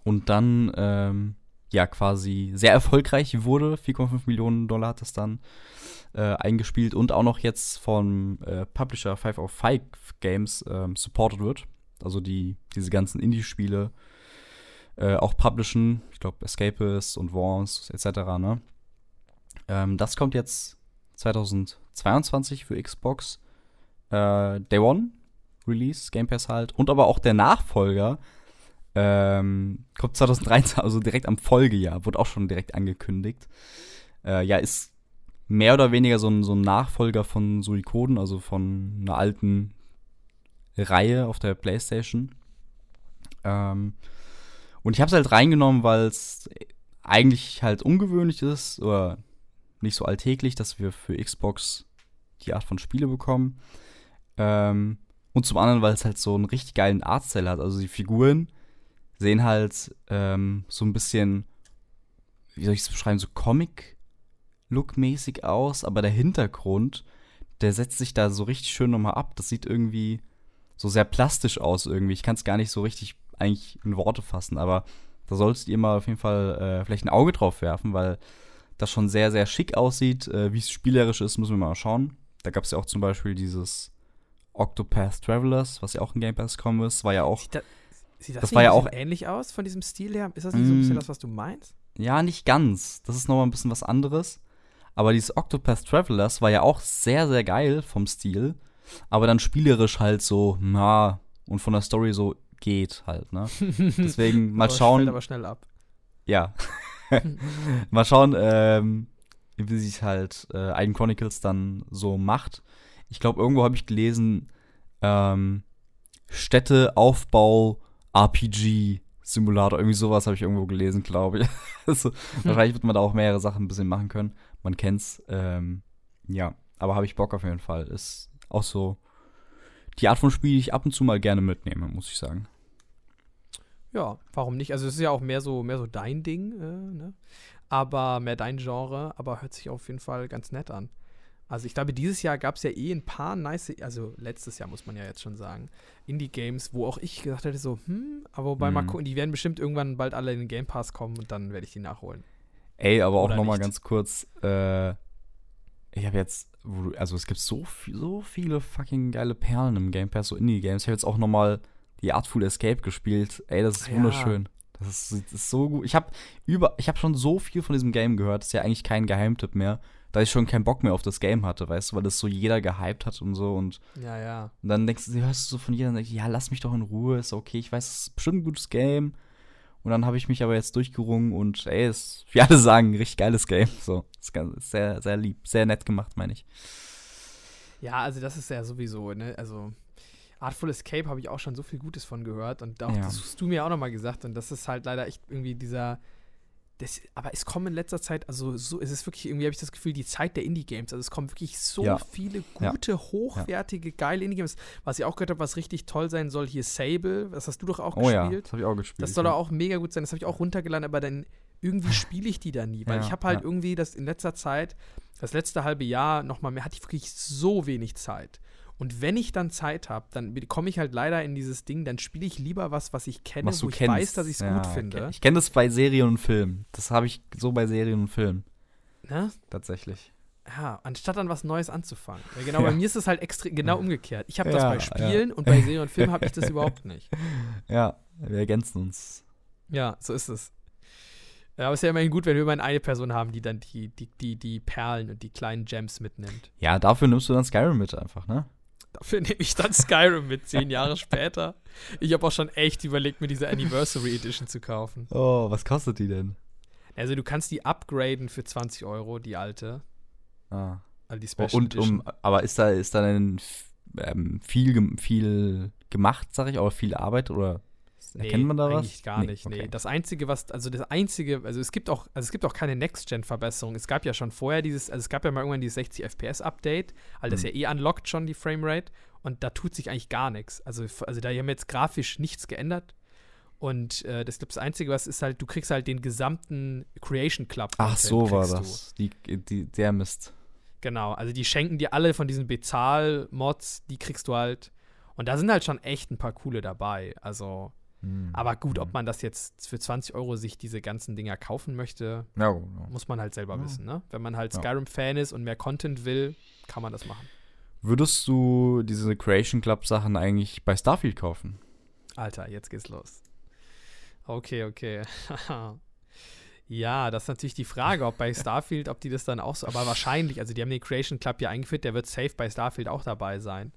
und dann ähm, ja quasi sehr erfolgreich wurde. 4,5 Millionen Dollar hat das dann äh, eingespielt und auch noch jetzt vom äh, Publisher 505 Games ähm, supported wird. Also die diese ganzen Indie-Spiele äh, auch publishen. Ich glaube Escapist und Worms etc. Ne? Ähm, das kommt jetzt 2022 für Xbox. Äh, Day One Release, Game Pass halt. Und aber auch der Nachfolger ähm, kommt 2013, also direkt am Folgejahr, wurde auch schon direkt angekündigt. Äh, ja, ist mehr oder weniger so ein, so ein Nachfolger von Suikoden, also von einer alten Reihe auf der Playstation. Ähm, und ich habe es halt reingenommen, weil es eigentlich halt ungewöhnlich ist oder nicht so alltäglich, dass wir für Xbox die Art von Spiele bekommen. Ähm, und zum anderen, weil es halt so einen richtig geilen Artstyle hat. Also die Figuren sehen halt ähm, so ein bisschen, wie soll ich es beschreiben, so Comic-Look-mäßig aus, aber der Hintergrund, der setzt sich da so richtig schön nochmal ab. Das sieht irgendwie so sehr plastisch aus irgendwie. Ich kann es gar nicht so richtig eigentlich in Worte fassen, aber da solltet ihr mal auf jeden Fall äh, vielleicht ein Auge drauf werfen, weil das schon sehr, sehr schick aussieht. Äh, Wie es spielerisch ist, müssen wir mal schauen. Da gab es ja auch zum Beispiel dieses Octopath Travelers, was ja auch in Game Pass gekommen ist. War ja auch, Sieht, da, sieht das, Das war ja auch- ähnlich aus von diesem Stil her? Ist das nicht so ein Mm. bisschen das, was du meinst? ja, nicht ganz. Das ist nochmal ein bisschen was anderes. Aber dieses Octopath Travelers war ja auch sehr, sehr geil vom Stil. Aber dann spielerisch halt so, na, und von der Story so geht halt, ne? [laughs] Deswegen mal Aber schauen. Aber schnell ab. Ja. [laughs] Mal schauen, ähm, wie sich halt äh, Eigen Chronicles dann so macht. Ich glaube, irgendwo habe ich gelesen, ähm, Städteaufbau RPG Simulator, irgendwie sowas habe ich irgendwo gelesen, glaube ich. [laughs] also, wahrscheinlich wird man da auch mehrere Sachen ein bisschen machen können. Man kennt's. Ähm, ja, aber habe ich Bock auf jeden Fall. Ist auch so die Art von Spiel, die ich ab und zu mal gerne mitnehme, muss ich sagen. Ja, warum nicht? Also es ist ja auch mehr so, mehr so dein Ding, äh, ne? Aber mehr dein Genre, aber hört sich auf jeden Fall ganz nett an. Also ich glaube, dieses Jahr gab es ja eh ein paar nice, also letztes Jahr muss man ja jetzt schon sagen, Indie-Games, wo auch ich gesagt hätte, so, hm, aber wobei mal Mhm. gucken, die werden bestimmt irgendwann bald alle in den Game Pass kommen und dann werde ich die nachholen. Ey, aber auch Oder noch mal nicht. ganz kurz, äh, ich habe jetzt, also es gibt so, viel, so viele fucking geile Perlen im Game Pass, so Indie-Games. Ich habe jetzt auch noch mal die Artful Escape gespielt. Ey, das ist Ja. wunderschön. Das ist, das ist so gut. Ich habe über, ich habe schon so viel von diesem Game gehört. Das ist ja eigentlich kein Geheimtipp mehr, da ich schon keinen Bock mehr auf das Game hatte, weißt du, weil das so jeder gehypt hat und so und Ja, ja. und dann denkst du, hörst du so von jedem, denkst, ja, lass mich doch in Ruhe, ist okay, ich weiß, es ist bestimmt ein gutes Game. Und dann habe ich mich aber jetzt durchgerungen und ey, ist, wie alle sagen, ein richtig geiles Game. So, ist, ganz, ist sehr, sehr lieb, sehr nett gemacht, meine ich. Ja, also das ist ja sowieso, ne? Also Artful Escape habe ich auch schon so viel Gutes von gehört und auch Ja. das hast du mir auch nochmal gesagt und das ist halt leider echt irgendwie dieser das, aber es kommen in letzter Zeit, also so, es ist wirklich, irgendwie habe ich das Gefühl, die Zeit der Indie-Games. Also es kommen wirklich so Ja. viele Ja. gute, hochwertige, geile Indie-Games. Was ich auch gehört habe, was richtig toll sein soll, hier Sable, das hast du doch auch Oh ja, gespielt. das habe ich auch gespielt. Das soll ja. doch auch mega gut sein. Das habe ich auch runtergeladen, aber dann irgendwie spiele ich die da nie. Weil Ja, ich habe halt ja. irgendwie das in letzter Zeit, das letzte halbe Jahr nochmal mehr, hatte ich wirklich so wenig Zeit. Und wenn ich dann Zeit habe, dann komme ich halt leider in dieses Ding, dann spiele ich lieber was, was ich kenne, was wo du ich kennst. weiß, dass ich es Ja, gut okay. finde. Ich kenne das bei Serien und Filmen. Das habe ich so bei Serien und Filmen, Ne? tatsächlich. Ja, anstatt dann was Neues anzufangen. Ja, genau, [laughs] bei Ja. mir ist es halt extrem genau umgekehrt. Ich habe das bei Spielen und bei [laughs] Serien und Filmen habe ich das überhaupt nicht. [laughs] Ja, wir ergänzen uns. Ja, so ist es. Ja, aber es ist ja immerhin gut, wenn wir immerhin eine Person haben, die dann die, die, die, die Perlen und die kleinen Gems mitnimmt. Ja, dafür nimmst du dann Skyrim mit einfach, ne? Dafür [laughs] nehme ich dann Skyrim mit, zehn Jahre später. Ich habe auch schon echt überlegt, mir diese Anniversary Edition zu kaufen. Oh, was kostet die denn? Also du kannst die upgraden für 20 Euro, die alte. Ah. Also die Oh, Special und Edition. um, aber ist da, ist da denn ähm, viel, viel gemacht, sag ich, oder viel Arbeit oder erkennt man da was? eigentlich gar nicht. Nee. okay. Das einzige, was, also das einzige, also es gibt auch, also es gibt auch keine Next-Gen-Verbesserung. Es gab ja schon vorher dieses, also es gab ja mal irgendwann dieses 60 FPS-Update, also das Hm. ja eh unlockt schon die Framerate und da tut sich eigentlich gar nichts. Also, also da haben jetzt grafisch nichts geändert. Und äh, das, das Einzige, was ist halt, du kriegst halt den gesamten Creation Club. Ach, so war das. Die, die, der Mist. Genau, also die schenken dir alle von diesen Bezahl-Mods, die kriegst du halt. Und da sind halt schon echt ein paar coole dabei. Also, Hm. aber gut, ob man das jetzt für 20 Euro sich diese ganzen Dinger kaufen möchte, Ja, genau. muss man halt selber Ja. wissen, ne? Wenn man halt. Skyrim-Fan ist und mehr Content will, kann man das machen. Würdest du diese Creation Club Sachen eigentlich bei Starfield kaufen? Alter, jetzt geht's los. Okay, okay. [laughs] ja, das ist natürlich die Frage, ob bei [laughs] Starfield, ob die das dann auch so, aber wahrscheinlich, also die haben den Creation Club ja eingeführt, der wird safe bei Starfield auch dabei sein.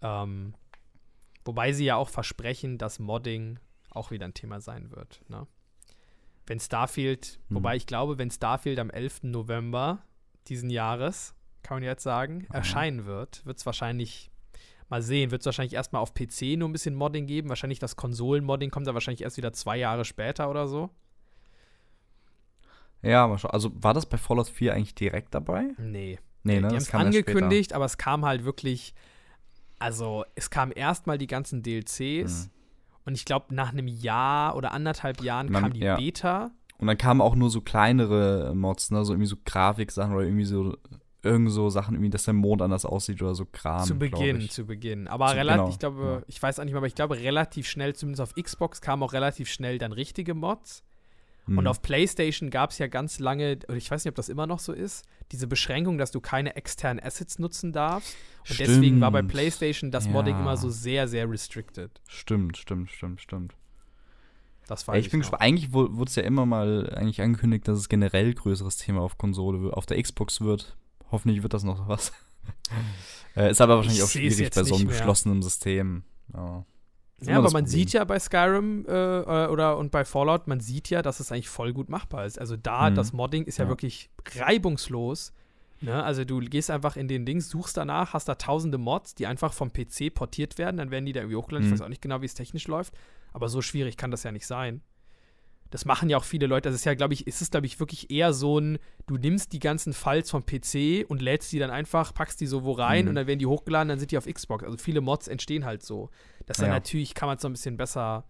Ähm, wobei sie ja auch versprechen, dass Modding auch wieder ein Thema sein wird, ne? Wenn Starfield, Hm. wobei ich glaube, wenn Starfield am 11. November diesen Jahres, kann man jetzt sagen, Aha. erscheinen wird, wird es wahrscheinlich Mal sehen, wird es wahrscheinlich erstmal auf PC nur ein bisschen Modding geben. Wahrscheinlich das Konsolen-Modding kommt da wahrscheinlich erst wieder zwei Jahre später oder so. Ja. Also war das bei Fallout 4 eigentlich direkt dabei? Nee. Nee, ne? die haben es angekündigt, aber es kam halt wirklich. Also, es kam erstmal die ganzen DLCs. Mhm. Und ich glaube, nach einem Jahr oder anderthalb Jahren Man- kam die ja. Beta. Und dann kamen auch nur so kleinere Mods, ne? So irgendwie so Grafiksachen oder irgendwie so irgend so Sachen, irgendwie, dass der Mond anders aussieht oder so Kram. zu Beginn, zu Beginn. Aber Zu- relativ, genau, ich glaube, ja. ich weiß auch nicht mehr, aber ich glaube, relativ schnell, zumindest auf Xbox, kamen auch relativ schnell dann richtige Mods. Und Hm. auf PlayStation gab es ja ganz lange, oder ich weiß nicht, ob das immer noch so ist, diese Beschränkung, dass du keine externen Assets nutzen darfst. Und deswegen war bei Stimmt. PlayStation das Modding Ja. immer so sehr, sehr restricted. Stimmt, stimmt, stimmt, stimmt. Das Ja, weiß ich bin gespannt. Eigentlich wu- wurde es ja immer mal eigentlich angekündigt, dass es generell größeres Thema auf Konsole, wird- auf der Xbox wird. Hoffentlich wird das noch was. [laughs] äh, ist aber wahrscheinlich Ich auch schwierig bei so einem geschlossenen System. Ja, Ja, aber man Problem. sieht ja bei Skyrim äh, äh, oder und bei Fallout, man sieht ja, dass es eigentlich voll gut machbar ist. Also da, Mhm. das Modding ist ja, Ja. wirklich reibungslos. Ne? Also du gehst einfach in den Dings, suchst danach, hast da tausende Mods, die einfach vom PC portiert werden, dann werden die da irgendwie hochgeladen. Mhm. Ich weiß auch nicht genau, wie es technisch läuft, aber so schwierig kann das ja nicht sein. Das machen ja auch viele Leute. Das ist ja, glaube ich, ist es, glaube ich, wirklich eher so ein, du nimmst die ganzen Files vom PC und lädst die dann einfach, packst die so wo rein Mhm. und dann werden die hochgeladen, dann sind die auf Xbox. Also viele Mods entstehen halt so. Das ist Ja. dann natürlich, kann man so ein bisschen besser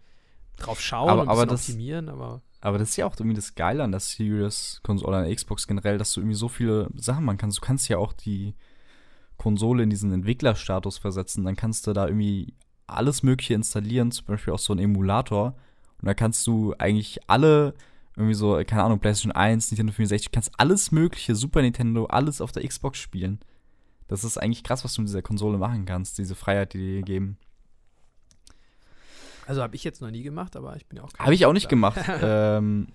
drauf schauen Aber- und aber das- optimieren, aber Aber das ist ja auch irgendwie das Geile an der Series-Konsole, oder an der Xbox generell, dass du irgendwie so viele Sachen machen kannst. Du kannst ja auch die Konsole in diesen Entwicklerstatus versetzen. Dann kannst du da irgendwie alles Mögliche installieren, zum Beispiel auch so einen Emulator. Und da kannst du eigentlich alle, irgendwie so, keine Ahnung, PlayStation 1, Nintendo 64, du kannst alles Mögliche, Super Nintendo, alles auf der Xbox spielen. Das ist eigentlich krass, was du mit dieser Konsole machen kannst, diese Freiheit, die die dir geben. also habe ich jetzt noch nie gemacht, aber ich bin ja auch kein Habe ich auch nicht gemacht. [laughs] ähm,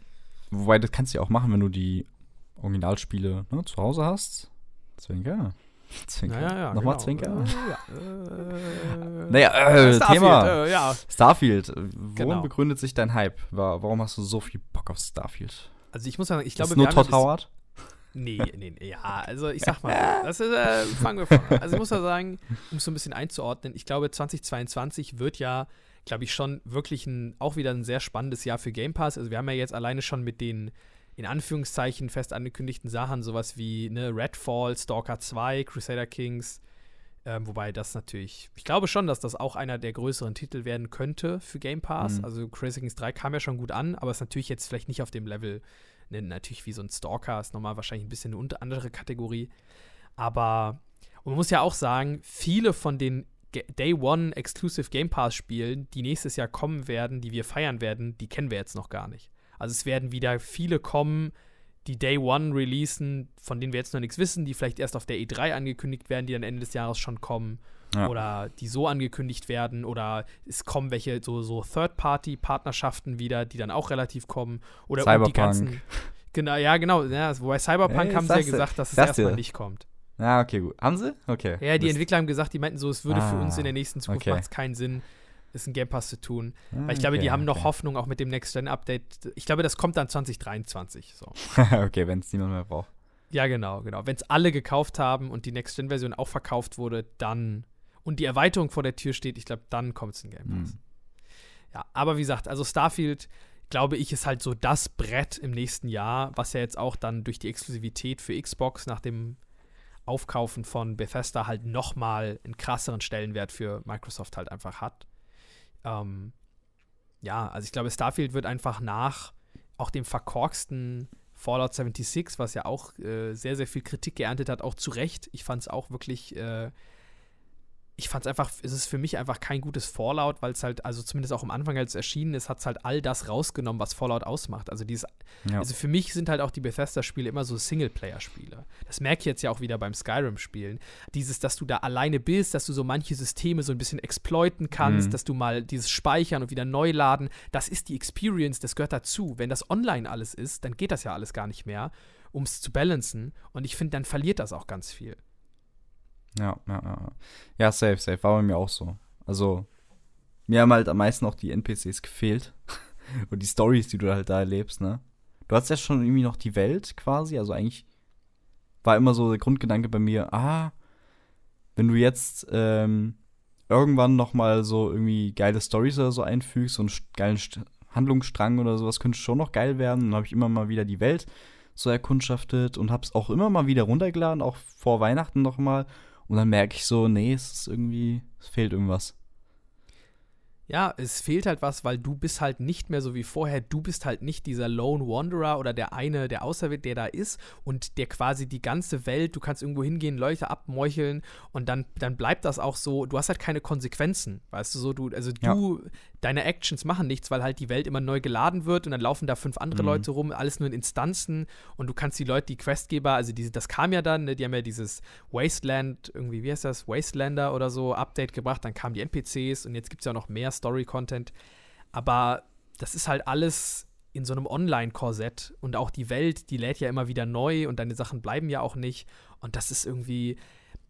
wobei, das kannst du ja auch machen, wenn du die Originalspiele ne, zu Hause hast. Zwinker. Zwinker. Ja, ja. Nochmal genau. Zwinker. Äh, ja, [laughs] äh, Naja, äh, Starfield, Thema. Äh, ja. Starfield. Worin Genau. begründet sich dein Hype? Wa- Warum hast du so viel Bock auf Starfield? Also ich muss sagen, ich glaube, ist nur Todd Howard? Nee, nee, nee, ja, also ich sag mal, [laughs] das ist, äh, fangen wir an. Also ich muss ja sagen, um es so ein bisschen einzuordnen, ich glaube 2022 wird ja, glaube ich, schon wirklich ein, auch wieder ein sehr spannendes Jahr für Game Pass. Also wir haben ja jetzt alleine schon mit den in Anführungszeichen fest angekündigten Sachen, sowas wie ne, Redfall, Stalker 2, Crusader Kings, ähm, wobei das natürlich, ich glaube schon, dass das auch einer der größeren Titel werden könnte für Game Pass. Mhm. Also Crusader Kings 3 kam ja schon gut an, aber ist natürlich jetzt vielleicht nicht auf dem Level ne, natürlich wie so ein Stalker, ist nochmal wahrscheinlich ein bisschen eine andere Kategorie. Aber und man muss ja auch sagen, viele von den Day One Exclusive Game Pass Spielen, die nächstes Jahr kommen werden, die wir feiern werden, die kennen wir jetzt noch gar nicht. Also es werden wieder viele kommen, die Day One releasen, von denen wir jetzt noch nichts wissen, die vielleicht erst auf der E3 angekündigt werden, die dann Ende des Jahres schon kommen. Ja. Oder die so angekündigt werden. Oder es kommen welche so, so Third-Party-Partnerschaften wieder, die dann auch relativ kommen. Oder und die Cyberpunk. ganzen. Genau, ja, genau. Ja, wobei Cyberpunk Ey, haben sie ja gesagt, dass es erstmal nicht kommt. Ja, okay, gut. Haben sie? Okay. Ja, die. Entwickler haben gesagt, die meinten so, es würde für uns Ah, in der nächsten Zukunft okay. keinen Sinn, es ein Game Pass zu tun. Ah, Weil ich glaube, die okay, haben noch okay. Hoffnung, auch mit dem Next-Gen-Update. Ich glaube, das kommt dann 2023. So. [laughs] okay, wenn es niemand mehr braucht. Ja, genau, genau. Wenn es alle gekauft haben und die Next-Gen-Version auch verkauft wurde, dann und die Erweiterung vor der Tür steht, ich glaube, dann kommt es in Game Pass. Hm. Ja, aber wie gesagt, also Starfield, glaube ich, ist halt so das Brett im nächsten Jahr, was ja jetzt auch dann durch die Exklusivität für Xbox nach dem Aufkaufen von Bethesda halt nochmal einen krasseren Stellenwert für Microsoft halt einfach hat. Ähm, ja, also ich glaube, Starfield wird einfach nach auch dem verkorksten Fallout 76, was ja auch äh, sehr, sehr viel Kritik geerntet hat, auch zu Recht. Ich fand es auch wirklich äh, ich fand es einfach, es ist für mich einfach kein gutes Fallout, weil es halt, also zumindest auch am Anfang, als es erschienen ist, hat es halt all das rausgenommen, was Fallout ausmacht. Also dieses, Ja. also für mich sind halt auch die Bethesda-Spiele immer so Singleplayer-Spiele. Das merke ich jetzt ja auch wieder beim Skyrim-Spielen. Dieses, dass du da alleine bist, dass du so manche Systeme so ein bisschen exploiten kannst, Mhm. dass du mal dieses Speichern und wieder neu laden, das ist die Experience, das gehört dazu. Wenn das online alles ist, dann geht das ja alles gar nicht mehr, um es zu balancen. Und ich finde, dann verliert das auch ganz viel. Ja, ja, ja. Ja, safe, safe. War bei mir auch so. Also, mir haben halt am meisten auch die NPCs gefehlt. [laughs] Und die Stories, die du halt da erlebst, ne? Du hast ja schon irgendwie noch die Welt quasi. Also eigentlich war immer so der Grundgedanke bei mir, ah, wenn du jetzt ähm, irgendwann noch mal so irgendwie geile Stories oder so einfügst, so einen geilen St Handlungsstrang oder sowas, könnte schon noch geil werden. Dann habe ich immer mal wieder die Welt so erkundschaftet und hab's auch immer mal wieder runtergeladen, auch vor Weihnachten noch mal. Und dann merke ich so, nee, es ist irgendwie, es fehlt irgendwas. ja, es fehlt halt was, weil du bist halt nicht mehr so wie vorher. Du bist halt nicht dieser Lone Wanderer oder der eine, der Auserwählte, der da ist und der quasi die ganze Welt, du kannst irgendwo hingehen, Leute abmeucheln und dann, dann bleibt das auch so. Du hast halt keine Konsequenzen, weißt du so. Du, also du, ja. Deine Actions machen nichts, weil halt die Welt immer neu geladen wird und dann laufen da fünf andere mhm. Leute rum, alles nur in Instanzen und du kannst die Leute, die Questgeber, also diese, das kam ja dann, ne, die haben ja dieses Wasteland, irgendwie, wie heißt das, Wastelander oder so, Update gebracht, dann kamen die NPCs und jetzt gibt es ja noch mehr Story-Content. Aber das ist halt alles in so einem Online-Korsett und auch die Welt, die lädt ja immer wieder neu und deine Sachen bleiben ja auch nicht. Und das ist irgendwie,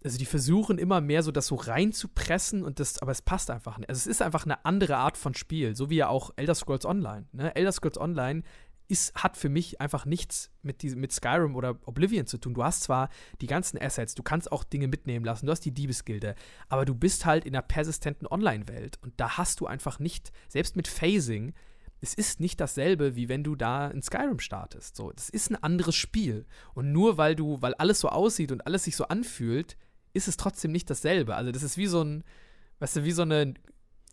also die versuchen immer mehr so das so reinzupressen und das, aber es passt einfach nicht. Also es ist einfach eine andere Art von Spiel, so wie ja auch Elder Scrolls Online. Ne? Elder Scrolls Online ist, hat für mich einfach nichts mit, die, mit Skyrim oder Oblivion zu tun. Du hast zwar die ganzen Assets, du kannst auch Dinge mitnehmen lassen, du hast die Diebesgilde, aber du bist halt in einer persistenten Online-Welt und da hast du einfach nicht, selbst mit Phasing, es ist nicht dasselbe, wie wenn du da in Skyrim startest. So, das ist ein anderes Spiel. Und nur weil du, weil alles so aussieht und alles sich so anfühlt, ist es trotzdem nicht dasselbe. Also, das ist wie so ein, weißt du, wie so eine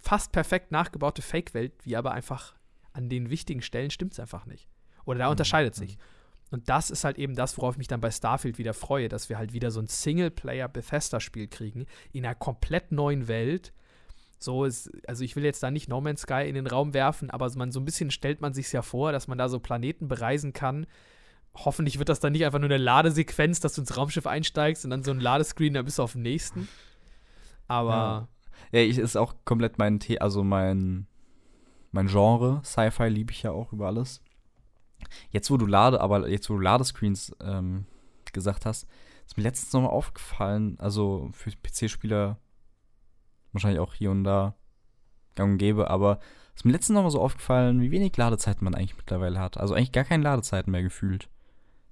fast perfekt nachgebaute Fake-Welt, wie aber einfach an den wichtigen Stellen stimmt es einfach nicht. Oder da mhm. unterscheidet sich. Und das ist halt eben das, worauf ich mich dann bei Starfield wieder freue, dass wir halt wieder so ein Singleplayer-Bethesda-Spiel kriegen, in einer komplett neuen Welt. So ist, also ich will jetzt da nicht No Man's Sky in den Raum werfen, aber man so ein bisschen stellt man sich ja vor, dass man da so Planeten bereisen kann. Hoffentlich wird das dann nicht einfach nur eine Ladesequenz, dass du ins Raumschiff einsteigst und dann so ein Ladescreen, dann bist du auf dem nächsten. Aber. Ja, ja ich ist auch komplett mein, The also mein mein Genre. Sci-Fi liebe ich ja auch über alles. Jetzt, wo du Lade, aber jetzt, wo du Ladescreens ähm, gesagt hast, ist mir letztens nochmal aufgefallen, also für PC-Spieler wahrscheinlich auch hier und da gang und gäbe, aber ist mir letztens nochmal so aufgefallen, wie wenig Ladezeiten man eigentlich mittlerweile hat. Also eigentlich gar keine Ladezeiten mehr gefühlt.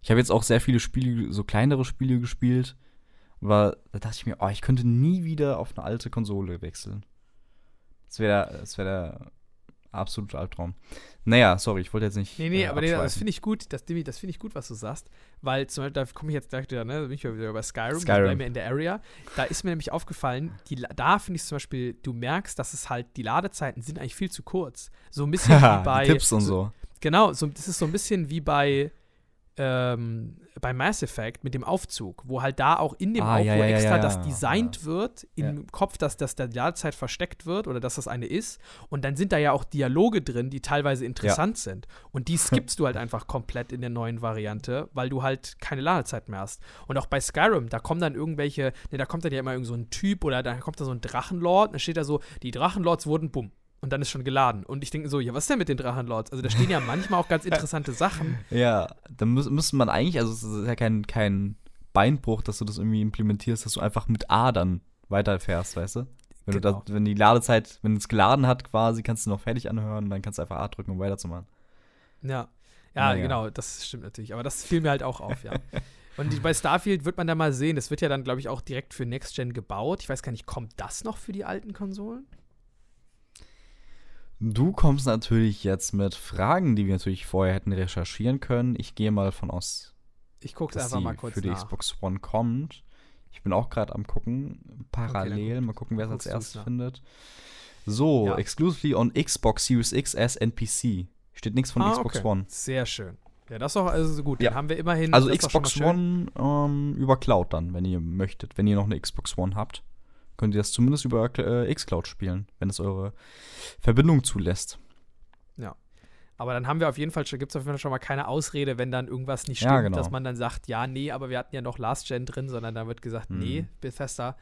Ich habe jetzt auch sehr viele Spiele, so kleinere Spiele gespielt, aber da dachte ich mir, oh, ich könnte nie wieder auf eine alte Konsole wechseln. Das wäre das wär der absoluter Albtraum. Naja, sorry, ich wollte jetzt nicht. Nee, nee, äh, aber nee, das finde ich gut, das, das finde ich gut, was du sagst. Weil zum Beispiel, da komme ich jetzt gleich wieder, ne, da bin ich wieder über Skyrim, Skyrim. bleiben wir in der Area. Da ist mir nämlich aufgefallen, die, da finde ich zum Beispiel, du merkst, dass es halt, die Ladezeiten sind eigentlich viel zu kurz. So ein bisschen [laughs] wie bei. Tipps und so. Genau, so, das ist so ein bisschen wie bei ähm, bei Mass Effect mit dem Aufzug, wo halt da auch in dem ah, Aufzug ja, ja, extra ja, das designt wird, im Kopf, dass das der Ladezeit versteckt wird oder dass das eine ist. Und dann sind da ja auch Dialoge drin, die teilweise interessant sind. Und die skippst du halt einfach komplett in der neuen Variante, weil du halt keine Ladezeit mehr hast. Und auch bei Skyrim, da kommen dann irgendwelche, ne, da kommt dann ja immer irgend so ein Typ oder da kommt da so ein Drachenlord, dann steht da so, die Drachenlords wurden, bumm, und dann ist schon geladen. Und ich denke so, ja, was ist denn mit den Drachenlords? Also da stehen ja manchmal auch ganz [laughs] interessante Sachen. Ja, da muss, müsste man eigentlich, also es ist ja kein, kein Beinbruch, dass du das irgendwie implementierst, dass du einfach mit A dann weiterfährst, weißt du? Wenn, genau. du da, wenn die Ladezeit, wenn es geladen hat quasi, kannst du noch fertig anhören, dann kannst du einfach A drücken, um weiterzumachen. Ja. Ja, ja, genau, das stimmt natürlich. Aber das fiel mir halt auch auf, ja. Und bei Starfield wird man da mal sehen, das wird ja dann, glaube ich, auch direkt für Next Gen gebaut. Ich weiß gar nicht, kommt das noch für die alten Konsolen? Du kommst natürlich jetzt mit Fragen, die wir natürlich vorher hätten recherchieren können. Ich gehe mal von aus, ich gucke einfach mal kurz für die nach. Xbox One kommt. Ich bin auch gerade am gucken, parallel. Okay, mal gucken, wer es als erstes findet. So, ja. exclusively on Xbox Series X as NPC. Steht nichts von ah, Xbox okay. One. Sehr schön. Ja, das ist doch also gut. Ja. Dann haben wir immerhin. Also Xbox One ähm, über Cloud dann, wenn ihr möchtet, wenn ihr noch eine Xbox One habt könnt ihr das zumindest über äh, Xcloud spielen, wenn es eure Verbindung zulässt. Ja. Aber dann haben wir auf jeden Fall, gibt es auf jeden Fall schon mal keine Ausrede, wenn dann irgendwas nicht stimmt, ja, genau. dass man dann sagt, ja, nee, aber wir hatten ja noch Last Gen drin, sondern dann wird gesagt, hm. nee, Bethesda.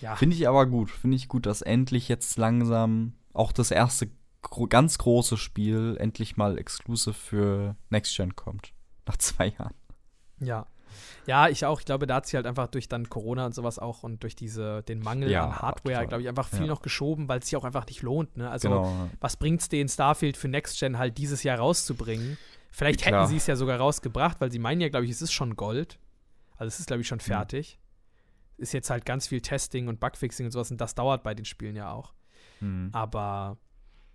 Ja. Finde ich aber gut. Finde ich gut, dass endlich jetzt langsam auch das erste gro ganz große Spiel endlich mal exclusive für Next Gen kommt. Nach zwei Jahren. Ja. Ja, ich auch. Ich glaube, da hat sich halt einfach durch dann Corona und sowas auch und durch diese, den Mangel ja, an Hardware, glaube ich, einfach viel ja. noch geschoben, weil es sich auch einfach nicht lohnt. Ne? Also, genau. was bringt es den Starfield für Next Gen halt dieses Jahr rauszubringen? Vielleicht Klar. hätten sie es ja sogar rausgebracht, weil sie meinen ja, glaube ich, es ist schon Gold. Also, es ist, glaube ich, schon mhm. fertig. Mhm. Ist jetzt halt ganz viel Testing und Bugfixing und sowas und das dauert bei den Spielen ja auch. Mhm. Aber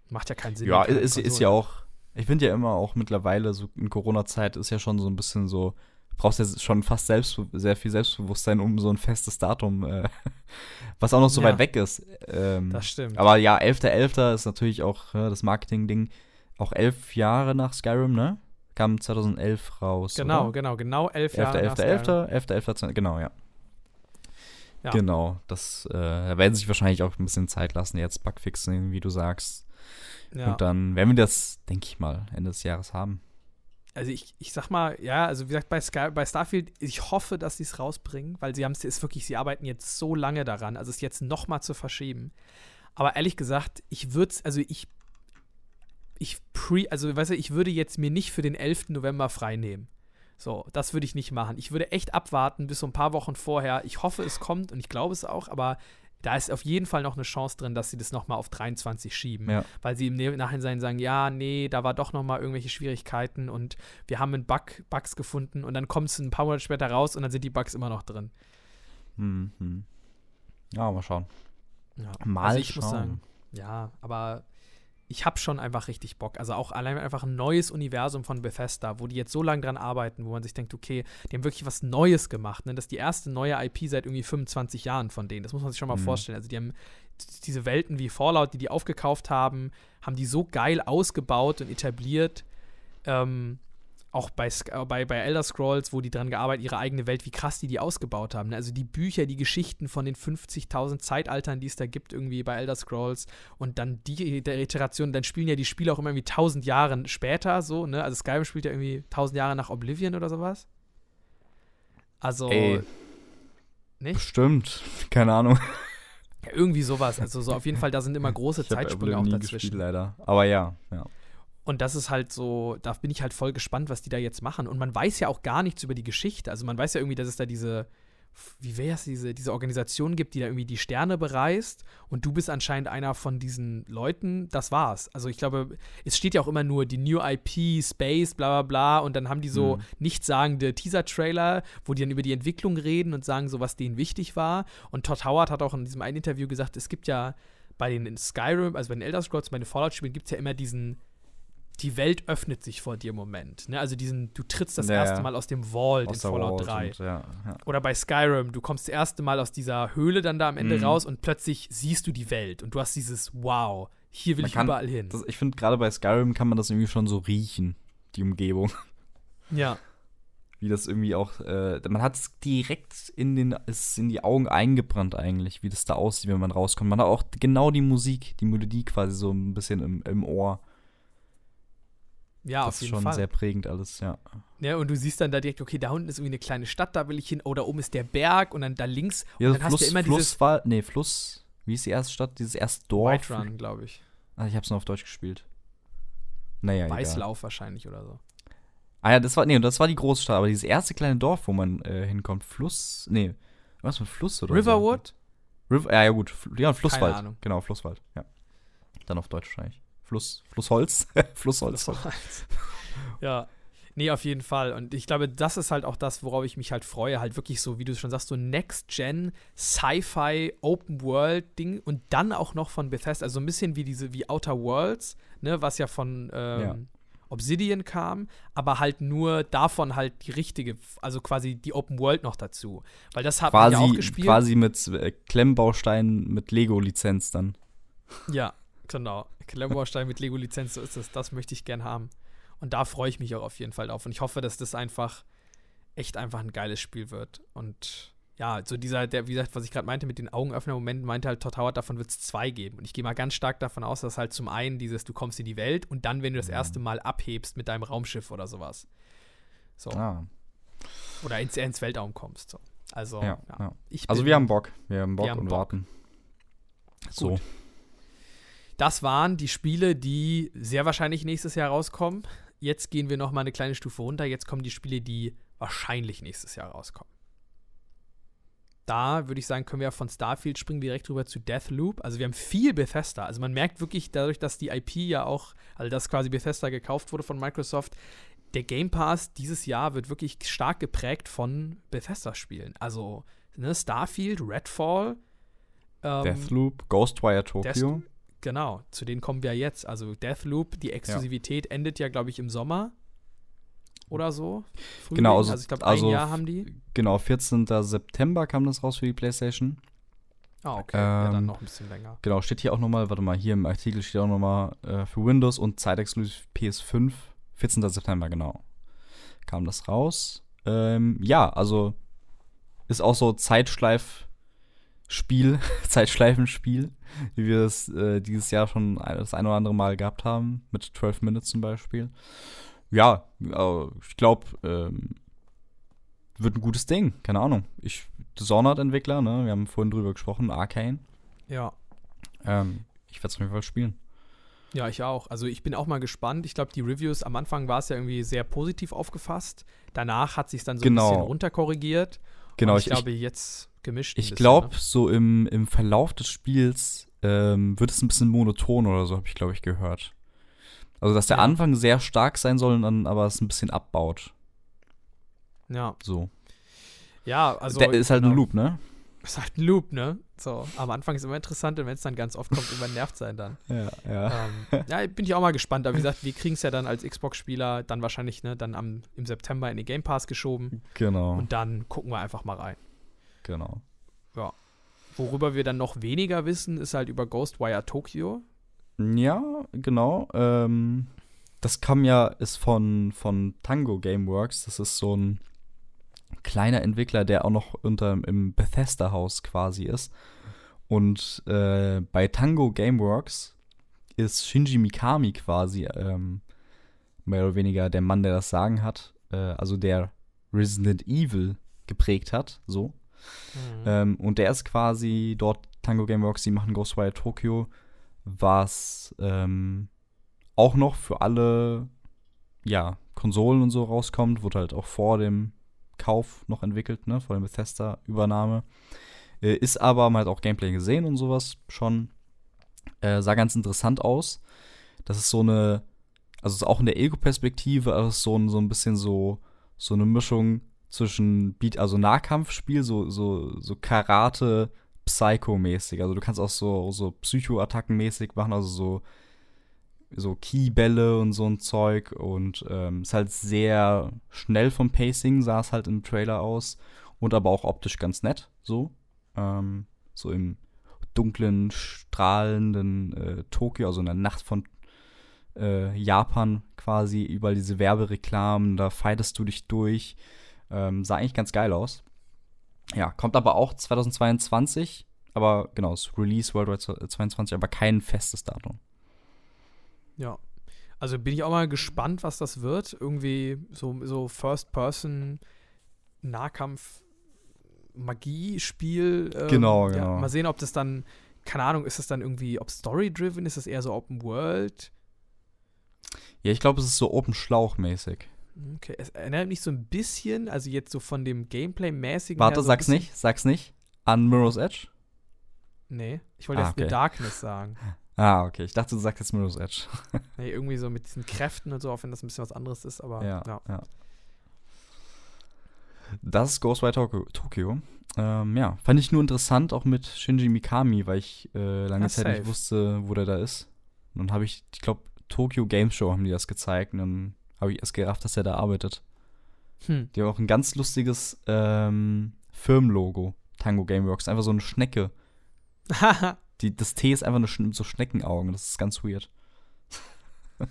macht ja keinen Sinn. Ja, ist, ist ja auch. Ich finde ja immer auch mittlerweile, so in Corona-Zeit ist ja schon so ein bisschen so brauchst ja schon fast selbst, sehr viel Selbstbewusstsein, um so ein festes Datum, äh, [laughs] was auch noch so Ja. weit weg ist. Ähm, Das stimmt. aber ja, 11.11. ist natürlich auch äh, das Marketing-Ding. Auch elf Jahre nach Skyrim, ne? Kam 2011 raus. genau, oder? genau, genau elf Jahre. nach 11.11., Skyrim. 11.11., genau, ja. Ja. Genau, das äh, da werden sich wahrscheinlich auch ein bisschen Zeit lassen, jetzt Bugfixen, wie du sagst. Ja. Und dann werden wir das, denke ich mal, Ende des Jahres haben. Also ich, ich sag mal, ja, also wie gesagt, bei, Sky, bei Starfield, ich hoffe, dass sie es rausbringen, weil sie haben es wirklich, sie arbeiten jetzt so lange daran, also es jetzt noch mal zu verschieben. Aber ehrlich gesagt, ich würde es, also ich, ich pre, also weißt du, ich würde jetzt mir nicht für den 11. November frei nehmen. So, das würde ich nicht machen. Ich würde echt abwarten bis so ein paar Wochen vorher. Ich hoffe, es kommt und ich glaube es auch, aber da ist auf jeden Fall noch eine Chance drin, dass sie das noch mal auf 23 schieben Ja. weil sie im Nachhinein sagen, ja, nee, da war doch noch mal irgendwelche Schwierigkeiten und wir haben einen Bug, Bugs gefunden und dann kommt es ein paar Monate später raus und dann sind die Bugs immer noch drin. Hm, hm. Ja, mal schauen. Ja. Mal also ich schauen. muss sagen, ja, aber ich habe schon einfach richtig Bock. Also auch allein einfach ein neues Universum von Bethesda, wo die jetzt so lange dran arbeiten, wo man sich denkt, okay, die haben wirklich was Neues gemacht. Ne? Das ist die erste neue IP seit irgendwie 25 Jahren von denen. Das muss man sich schon mal Mhm. vorstellen. Also die haben diese Welten wie Fallout, die die aufgekauft haben, haben die so geil ausgebaut und etabliert. Ähm, auch bei, äh, bei, bei Elder Scrolls, wo die dran gearbeitet, ihre eigene Welt, wie krass die die ausgebaut haben. ne? Also die Bücher, die Geschichten von den 50.000 Zeitaltern, die es da gibt, irgendwie bei Elder Scrolls und dann die der Iteration, dann spielen ja die Spiele auch immer irgendwie 1000 Jahre später so, ne? Also Skyrim spielt ja irgendwie 1000 Jahre nach Oblivion oder sowas. Also, Ey. nicht? Bestimmt. [laughs] Keine Ahnung. Ja, irgendwie sowas. Also so auf jeden Fall, da sind immer [laughs] große Ich Zeitsprünge auch dazwischen. gespielt, leider. Aber ja, ja. Und das ist halt so, da bin ich halt voll gespannt, was die da jetzt machen. Und man weiß ja auch gar nichts über die Geschichte. Also man weiß ja irgendwie, dass es da diese, wie wäre es, diese, diese Organisation gibt, die da irgendwie die Sterne bereist. Und du bist anscheinend einer von diesen Leuten. Das war's. Also ich glaube, es steht ja auch immer nur die New IP, Space, bla bla bla. Und dann haben die so Mhm. nichtssagende Teaser-Trailer, wo die dann über die Entwicklung reden und sagen, so was denen wichtig war. Und Todd Howard hat auch in diesem einen Interview gesagt, es gibt ja bei den Skyrim, also bei den Elder Scrolls, bei den Fallout-Spielen, gibt es ja immer diesen die Welt öffnet sich vor dir Moment. Ne? Also diesen, du trittst das Ja, erste. Mal aus dem Vault Aus der Fallout Vault 3. und, ja, ja. Oder bei Skyrim, du kommst das erste Mal aus dieser Höhle dann da am Ende Mhm. raus und plötzlich siehst du die Welt und du hast dieses Wow, hier will Man ich kann- überall hin. Das, ich finde, gerade bei Skyrim kann man das irgendwie schon so riechen, die Umgebung. [laughs] ja, Wie das irgendwie auch, äh, man hat es direkt in den, ist in die Augen eingebrannt eigentlich, wie das da aussieht, wenn man rauskommt. Man hat auch genau die Musik, die Melodie quasi so ein bisschen im, im Ohr. Ja, das auf ist jeden schon Fall. sehr prägend alles, ja. Ja, und du siehst dann da direkt, okay, da unten ist irgendwie eine kleine Stadt, da will ich hin, oder oben ist der Berg und dann da links. Ja, und dann hast Fluss, du ja immer dieses Flusswald, nee, Fluss, wie ist die erste Stadt? Dieses erste Dorf. White Run, glaube ich. Ah, ich hab's nur auf Deutsch gespielt. Naja, egal. Weißlauf wahrscheinlich oder so. Ah ja, das war, nee, das war die Großstadt, aber dieses erste kleine Dorf, wo man äh, hinkommt, Fluss, nee, was mit Fluss oder Riverwood? so? River, ja, ja, gut, ja, Flusswald. Ahnung. Genau, Flusswald, ja. Dann auf Deutsch wahrscheinlich. Fluss, Flussholz, [laughs] Flussholz. Halt. ja. Nee, auf jeden Fall. Und ich glaube, das ist halt auch das, worauf ich mich halt freue. Halt wirklich so, wie du schon sagst, so Next-Gen, Sci-Fi, Open-World-Ding und dann auch noch von Bethesda. Also ein bisschen wie diese, wie Outer Worlds, ne, was ja von ähm, Ja. Obsidian kam, aber halt nur davon halt die richtige, also quasi die Open World noch dazu. Weil das hat man ja auch Quasi, gespielt. quasi mit äh, Klemmbausteinen mit Lego-Lizenz dann. Ja, genau. Klemmbaustein mit Lego-Lizenz, so ist es. Das möchte ich gern haben. Und da freue ich mich auch auf jeden Fall drauf. Und ich hoffe, dass das einfach echt einfach ein geiles Spiel wird. Und ja, so dieser, der, wie gesagt, was ich gerade meinte mit den Augenöffner-Momenten, meinte halt Todd Howard, davon wird es zwei geben. Und ich gehe mal ganz stark davon aus, dass halt zum einen dieses, du kommst in die Welt und dann, wenn du das Mhm. erste Mal abhebst mit deinem Raumschiff oder sowas. So. Ah, Oder ins, ins Weltraum kommst. So. Also, ja, ja. ja. Also wir haben Bock. Wir haben Bock haben und Bock. warten. So. Das waren die Spiele, die sehr wahrscheinlich nächstes Jahr rauskommen. Jetzt gehen wir noch mal eine kleine Stufe runter. Jetzt kommen die Spiele, die wahrscheinlich nächstes Jahr rauskommen. Da würde ich sagen, können wir von Starfield springen direkt rüber zu Deathloop. Also wir haben viel Bethesda. Also man merkt wirklich dadurch, dass die IP ja auch, also dass quasi Bethesda gekauft wurde von Microsoft, der Game Pass dieses Jahr wird wirklich stark geprägt von Bethesda-Spielen. Also ne, Starfield, Redfall, ähm, Deathloop, Ghostwire Tokyo. Death- Genau, zu denen kommen wir jetzt. Also Deathloop, die Exklusivität endet ja, glaube ich, im Sommer. oder so. Frühling. Genau, also, also ich glaube, ein also Jahr haben die. Genau, 14. September kam das raus für die PlayStation. Ah, okay. Ähm, ja, dann noch ein bisschen länger. Genau, steht hier auch nochmal, warte mal, hier im Artikel steht auch nochmal äh, für Windows und zeitexklusiv PS5. 14. September, genau. Kam das raus. Ähm, ja, also ist auch so Zeitschleif-Spiel, [laughs] Zeitschleifenspiel, wie wir es äh, dieses Jahr schon das ein oder andere Mal gehabt haben, mit 12 Minutes zum Beispiel. Ja, ich glaube, ähm, wird ein gutes Ding, keine Ahnung. Ich, Dishonored-Entwickler, ne? Wir haben vorhin drüber gesprochen, Arcane. Ja. Ähm, ich werde es auf jeden Fall spielen. Ja, ich auch. Also ich bin auch mal gespannt. Ich glaube, die Reviews am Anfang war es ja irgendwie sehr positiv aufgefasst. Danach hat sich dann so genau. ein bisschen runterkorrigiert. Genau. Und ich, ich glaube, jetzt gemischt. Ich glaube, ne? so im, im Verlauf des Spiels ähm, wird es ein bisschen monoton oder so, habe ich, glaube ich, gehört. Also, dass der ja. Anfang sehr stark sein soll und dann aber es ein bisschen abbaut. Ja. So. Ja, also. Der ist halt genau. ein Loop, ne? Ist halt ein Loop, ne? So, am Anfang ist immer interessant und wenn es dann ganz oft kommt, immer nervt sein dann. [laughs] Ja, ja. Ähm, ja, bin ich auch mal gespannt. Aber wie gesagt, wir kriegen es ja dann als Xbox-Spieler dann wahrscheinlich, ne, dann am, im September in den Game Pass geschoben. Genau. Und dann gucken wir einfach mal rein. Genau. Ja. Worüber wir dann noch weniger wissen, ist halt über Ghostwire Tokyo. Ja, genau. Ähm, das kam ja, ist von, von Tango Gameworks. Das ist so ein kleiner Entwickler, der auch noch unter im Bethesda-Haus quasi ist. Und äh, bei Tango Gameworks ist Shinji Mikami quasi ähm, mehr oder weniger der Mann, der das Sagen hat. Äh, also der Resident Evil geprägt hat, so. Mhm. Ähm, und der ist quasi dort Tango Gameworks, die machen Ghostwire Tokyo, was ähm, auch noch für alle ja, Konsolen und so rauskommt, wurde halt auch vor dem Kauf noch entwickelt, ne, vor der Bethesda-Übernahme. Äh, ist aber, man hat auch Gameplay gesehen und sowas schon. Äh, sah ganz interessant aus. Das ist so eine, also ist auch in der Ego-Perspektive, ist so ein, so ein bisschen so, so eine Mischung zwischen Beat, also Nahkampfspiel, so, so, so Karate, Psycho-mäßig. Also du kannst auch so, so Psycho-Attacken-mäßig machen, also so so Keybälle und so ein Zeug und ähm, ist halt sehr schnell vom Pacing, sah es halt im Trailer aus und aber auch optisch ganz nett, so. Ähm, so im dunklen, strahlenden äh, Tokio, also in der Nacht von äh, Japan quasi, überall diese Werbereklamen, da fightest du dich durch. Ähm, sah eigentlich ganz geil aus. Ja, kommt aber auch 2022, aber genau, das Release Worldwide 2022, aber kein festes Datum. Ja. Also bin ich auch mal gespannt, was das wird. Irgendwie so, so First-Person Nahkampf Magie-Spiel. Ähm, genau, genau. Ja, mal sehen, ob das dann, keine Ahnung, ist das dann irgendwie, ob Story-driven, ist das eher so Open World? Ja, ich glaube, es ist so Open Schlauch-mäßig. Okay, es erinnert mich so ein bisschen, also jetzt so von dem Gameplay-mäßigen. Warte, so sag's nicht, sag's nicht. An Mirror's Edge? Nee, ich wollte ah, jetzt okay. The Darkness sagen. Ah, okay. Ich dachte, du sagst jetzt Mirror's Edge. [laughs] nee, irgendwie so mit diesen Kräften und so, auch wenn das ein bisschen was anderes ist, aber ja. ja. ja. Das ist Ghostwire Tokyo. Ähm, ja, fand ich nur interessant, auch mit Shinji Mikami, weil ich äh, lange ja, Zeit safe. nicht wusste, wo der da ist. Und dann habe ich, ich glaube, Tokyo Game Show haben die das gezeigt und dann habe ich erst gerafft, dass er da arbeitet. Hm. Die haben auch ein ganz lustiges ähm, Firmenlogo, Tango Gameworks. Einfach so eine Schnecke. Die, das T ist einfach nur so Schneckenaugen. Das ist ganz weird. [laughs]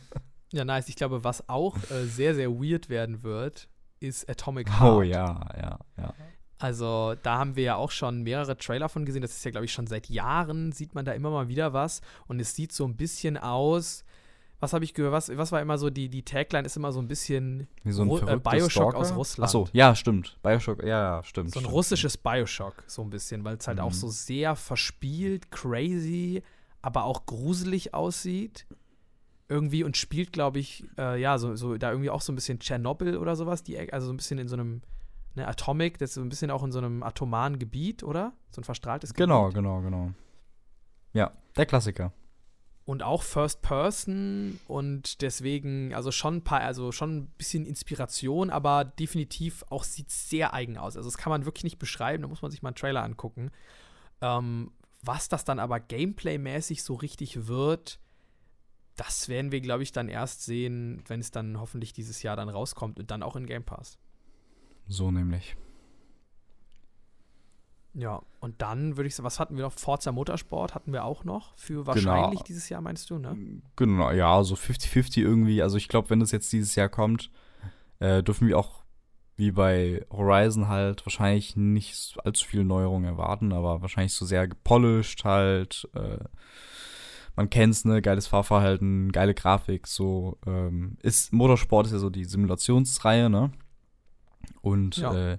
ja, nice. Ich glaube, was auch äh, sehr, sehr weird werden wird, ist Atomic Heart. Oh ja, ja, ja. Also da haben wir ja auch schon mehrere Trailer von gesehen. Das ist ja, glaube ich, schon seit Jahren sieht man da immer mal wieder was. Und es sieht so ein bisschen aus was habe ich gehört? Was, was war immer so, die, die Tagline ist immer so ein bisschen Wie so ein Ru äh, Bioshock Stalker? aus Russland. Achso, ja, stimmt. Bioshock, ja, ja, stimmt. So ein stimmt, russisches stimmt. Bioshock, so ein bisschen, weil es halt mhm. auch so sehr verspielt, crazy, aber auch gruselig aussieht. Irgendwie und spielt, glaube ich, äh, ja, so, so da irgendwie auch so ein bisschen Tschernobyl oder sowas, die, also so ein bisschen in so einem ne, Atomic, das ist so ein bisschen auch in so einem atomaren Gebiet, oder? So ein verstrahltes genau, Gebiet. Genau, genau, genau. Ja, der Klassiker und auch First Person und deswegen, also schon ein paar, also schon ein bisschen Inspiration, aber definitiv auch sieht sehr eigen aus. Also das kann man wirklich nicht beschreiben, da muss man sich mal einen Trailer angucken. Ähm, was das dann aber Gameplay-mäßig so richtig wird, das werden wir, glaube ich, dann erst sehen, wenn es dann hoffentlich dieses Jahr dann rauskommt und dann auch in Game Pass. So nämlich. Ja, und dann würde ich sagen, was hatten wir noch? Forza Motorsport hatten wir auch noch für wahrscheinlich Genau. dieses Jahr, meinst du, ne? Genau, ja, so 50-50 irgendwie. Also ich glaube, wenn das jetzt dieses Jahr kommt, äh, dürfen wir auch wie bei Horizon halt wahrscheinlich nicht allzu viele Neuerungen erwarten, aber wahrscheinlich so sehr gepolished halt. Äh, man kennt's, ne, geiles Fahrverhalten, geile Grafik, so. Ähm, ist, Motorsport ist ja so die Simulationsreihe, ne? Und Ja. ja, äh,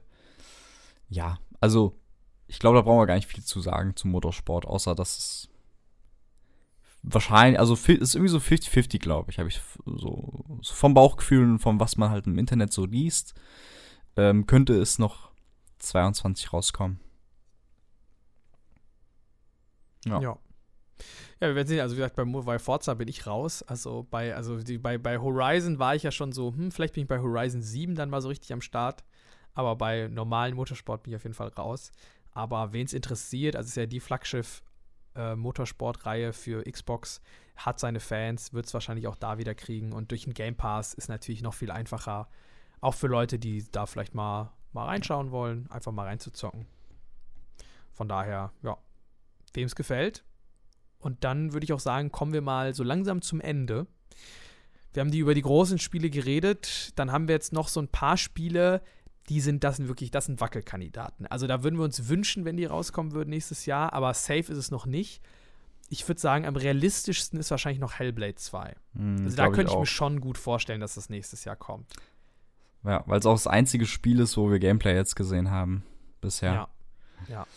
ja also ich glaube, da brauchen wir gar nicht viel zu sagen zum Motorsport, außer dass es wahrscheinlich, also fi- ist irgendwie so 50-50, glaube ich, habe ich so, so vom Bauchgefühl und vom, was man halt im Internet so liest, ähm, könnte es noch 22 rauskommen. Ja. Ja. Ja, wir werden sehen. Also, wie gesagt, bei, bei Forza bin ich raus. Also, bei, also die, bei, bei Horizon war ich ja schon so, hm, vielleicht bin ich bei Horizon 7 dann mal so richtig am Start. Aber bei normalen Motorsport bin ich auf jeden Fall raus. Aber wen es interessiert, also es ist ja die Flaggschiff-Motorsport-Reihe für Xbox, hat seine Fans, wird es wahrscheinlich auch da wieder kriegen. Und durch den Game Pass ist natürlich noch viel einfacher, auch für Leute, die da vielleicht mal, mal reinschauen wollen, einfach mal reinzuzocken. Von daher, ja, wem es gefällt. Und dann würde ich auch sagen, kommen wir mal so langsam zum Ende. Wir haben die über die großen Spiele geredet. Dann haben wir jetzt noch so ein paar Spiele, die sind, das sind wirklich, das sind Wackelkandidaten. Also da würden wir uns wünschen, wenn die rauskommen würden nächstes Jahr, aber safe ist es noch nicht. Ich würde sagen, am realistischsten ist wahrscheinlich noch Hellblade 2. Hm, Also da könnte ich auch. mir schon gut vorstellen, dass das nächstes Jahr kommt. Ja, weil es auch das einzige Spiel ist, wo wir Gameplay jetzt gesehen haben bisher. Ja. ja.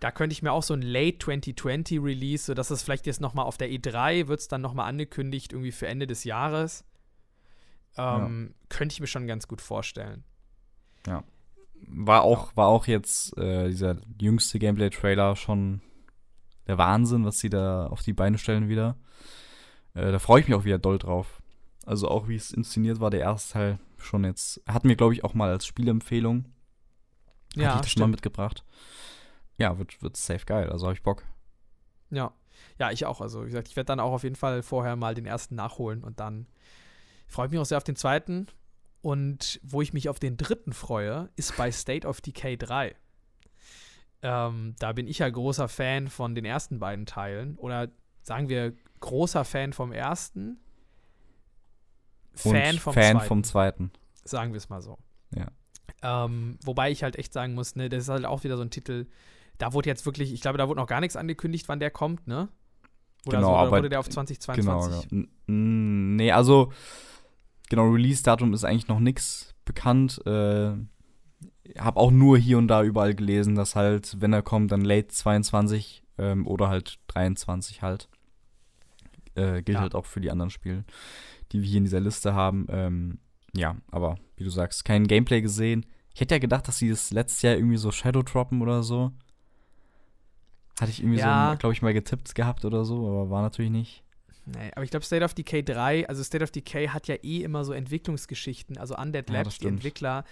Da könnte ich mir auch so ein Late 2020 Release, so dass es vielleicht jetzt noch mal auf der E3 wird es dann noch mal angekündigt, irgendwie für Ende des Jahres. Ähm, Könnte ich mir schon ganz gut vorstellen. War auch, war auch jetzt äh, dieser jüngste Gameplay-Trailer schon der Wahnsinn, was sie da auf die Beine stellen wieder. Äh, da freue ich mich auch wieder doll drauf. Also auch wie es inszeniert war, der erste Teil schon jetzt. Hatten wir, glaube ich, auch mal als Spielempfehlung. Hatte ich das schon mal mitgebracht. Ja, wird, wird safe geil. Also habe ich Bock. Ja. Ja, ich auch. Also, wie gesagt, ich werde dann auch auf jeden Fall vorher mal den ersten nachholen und dann freue ich mich auch sehr auf den zweiten. Und wo ich mich auf den dritten freue, ist bei State of Decay 3. Ähm, da bin ich ja großer Fan von den ersten beiden Teilen. Oder sagen wir, großer Fan vom ersten. Fan Und vom Fan zweiten. vom zweiten. Sagen wir es mal so. Ja. Ähm, wobei ich halt echt sagen muss, ne, das ist halt auch wieder so ein Titel, da wurde jetzt wirklich, ich glaube, da wurde noch gar nichts angekündigt, wann der kommt, ne? Oder, Genau, so, oder aber- wurde der auf Genau, 2022? genau. N- Nee, also genau, Release-Datum ist eigentlich noch nix bekannt. Äh, hab auch nur hier und da überall gelesen, dass halt, wenn er kommt, dann late 22 ähm, oder halt 23 halt. Äh, gilt Ja. halt auch für die anderen Spiele, die wir hier in dieser Liste haben. Ähm, ja, aber wie du sagst, kein Gameplay gesehen. Ich hätte ja gedacht, dass sie das letztes Jahr irgendwie so Shadow droppen oder so. Hatte ich irgendwie Ja. so, glaube ich, mal getippt gehabt oder so, aber war natürlich nicht. Nee, aber ich glaube, State of Decay 3, also State of Decay hat ja eh immer so Entwicklungsgeschichten, also Undead Ja, Labs, das die. Entwickler,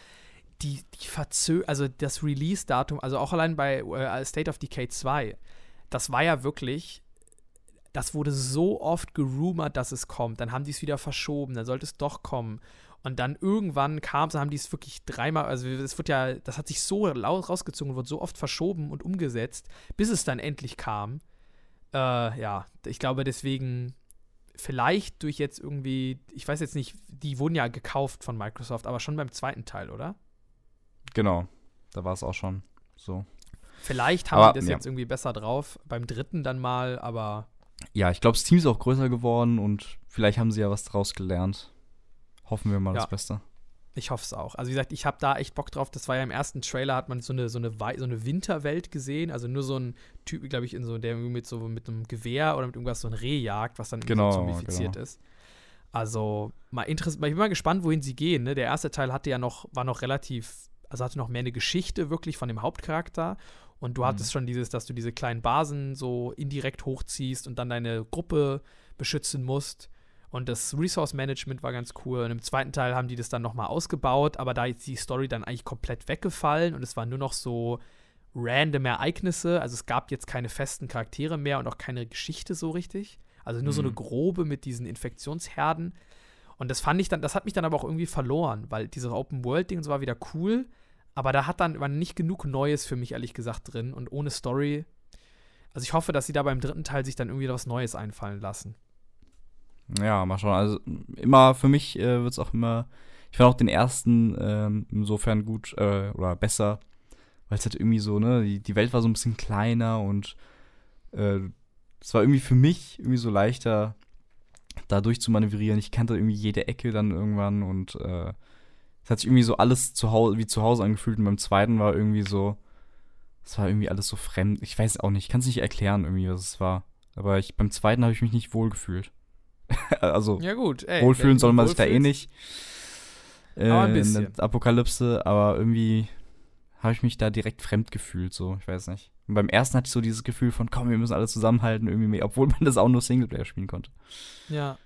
die, die verzö also das Release-Datum, also auch allein bei äh, State of Decay 2, das war ja wirklich, das wurde so oft gerumort, dass es kommt, dann haben die es wieder verschoben, dann sollte es doch kommen. Und dann irgendwann kam es, haben die es wirklich dreimal, also es wird ja, das hat sich so rausgezogen, wurde so oft verschoben und umgesetzt, bis es dann endlich kam. Äh, ja, ich glaube deswegen, vielleicht durch jetzt irgendwie, ich weiß jetzt nicht, die wurden ja gekauft von Microsoft, aber schon beim zweiten Teil, oder? Genau, da war es auch schon so. Vielleicht haben Aber, die das ja. jetzt irgendwie besser drauf, beim dritten dann mal, aber Ja, ich glaube, das Team ist auch größer geworden und vielleicht haben sie ja was draus gelernt. Hoffen wir mal Ja. das Beste. Ich hoffe es auch. Also wie gesagt, ich habe da echt Bock drauf. Das war ja im ersten Trailer, hat man so eine, so eine, Wei- so eine Winterwelt gesehen. Also nur so ein Typ, glaube ich, in so, der mit so mit einem Gewehr oder mit irgendwas so ein Reh jagt, was dann irgendwie Genau, so zombifiziert genau. ist. Also mal interessant, ich bin mal gespannt, wohin sie gehen. Ne? Der erste Teil hatte ja noch, war noch relativ, also hatte noch mehr eine Geschichte wirklich von dem Hauptcharakter. Und du Mhm. hattest schon dieses, dass du diese kleinen Basen so indirekt hochziehst und dann deine Gruppe beschützen musst. Und das Resource Management war ganz cool. Und im zweiten Teil haben die das dann nochmal ausgebaut, aber da ist die Story dann eigentlich komplett weggefallen und es waren nur noch so random Ereignisse. Also es gab jetzt keine festen Charaktere mehr und auch keine Geschichte so richtig. Also nur mhm. so eine mhm. grobe mit diesen Infektionsherden. Und das fand ich dann, das hat mich dann aber auch irgendwie verloren, weil dieses Open-World-Ding so war wieder cool, aber da hat dann war nicht genug Neues für mich, ehrlich gesagt, drin. Und ohne Story. Also ich hoffe, dass sie da beim dritten Teil sich dann irgendwie was Neues einfallen lassen. Ja, mal schauen. Also immer für mich äh, wird es auch immer. Ich fand auch den ersten ähm, insofern gut äh, oder besser, weil es halt irgendwie so, ne, die, die Welt war so ein bisschen kleiner und äh, es war irgendwie für mich irgendwie so leichter, da durchzumanövrieren. Ich kannte irgendwie jede Ecke dann irgendwann und äh, es hat sich irgendwie so alles zu Hause, wie zu Hause angefühlt. Und beim zweiten war irgendwie so, es war irgendwie alles so fremd. Ich weiß auch nicht, ich kann es nicht erklären irgendwie, was es war. Aber ich, beim zweiten habe ich mich nicht wohl gefühlt. [laughs] also, ja gut, ey, wohlfühlen soll man sich da eh nicht. Äh, aber ein bisschen. In der Apokalypse, aber irgendwie habe ich mich da direkt fremd gefühlt, so, ich weiß nicht. Und beim ersten hatte ich so dieses Gefühl von, komm, wir müssen alle zusammenhalten, irgendwie mehr, obwohl man das auch nur Singleplayer spielen konnte. Ja.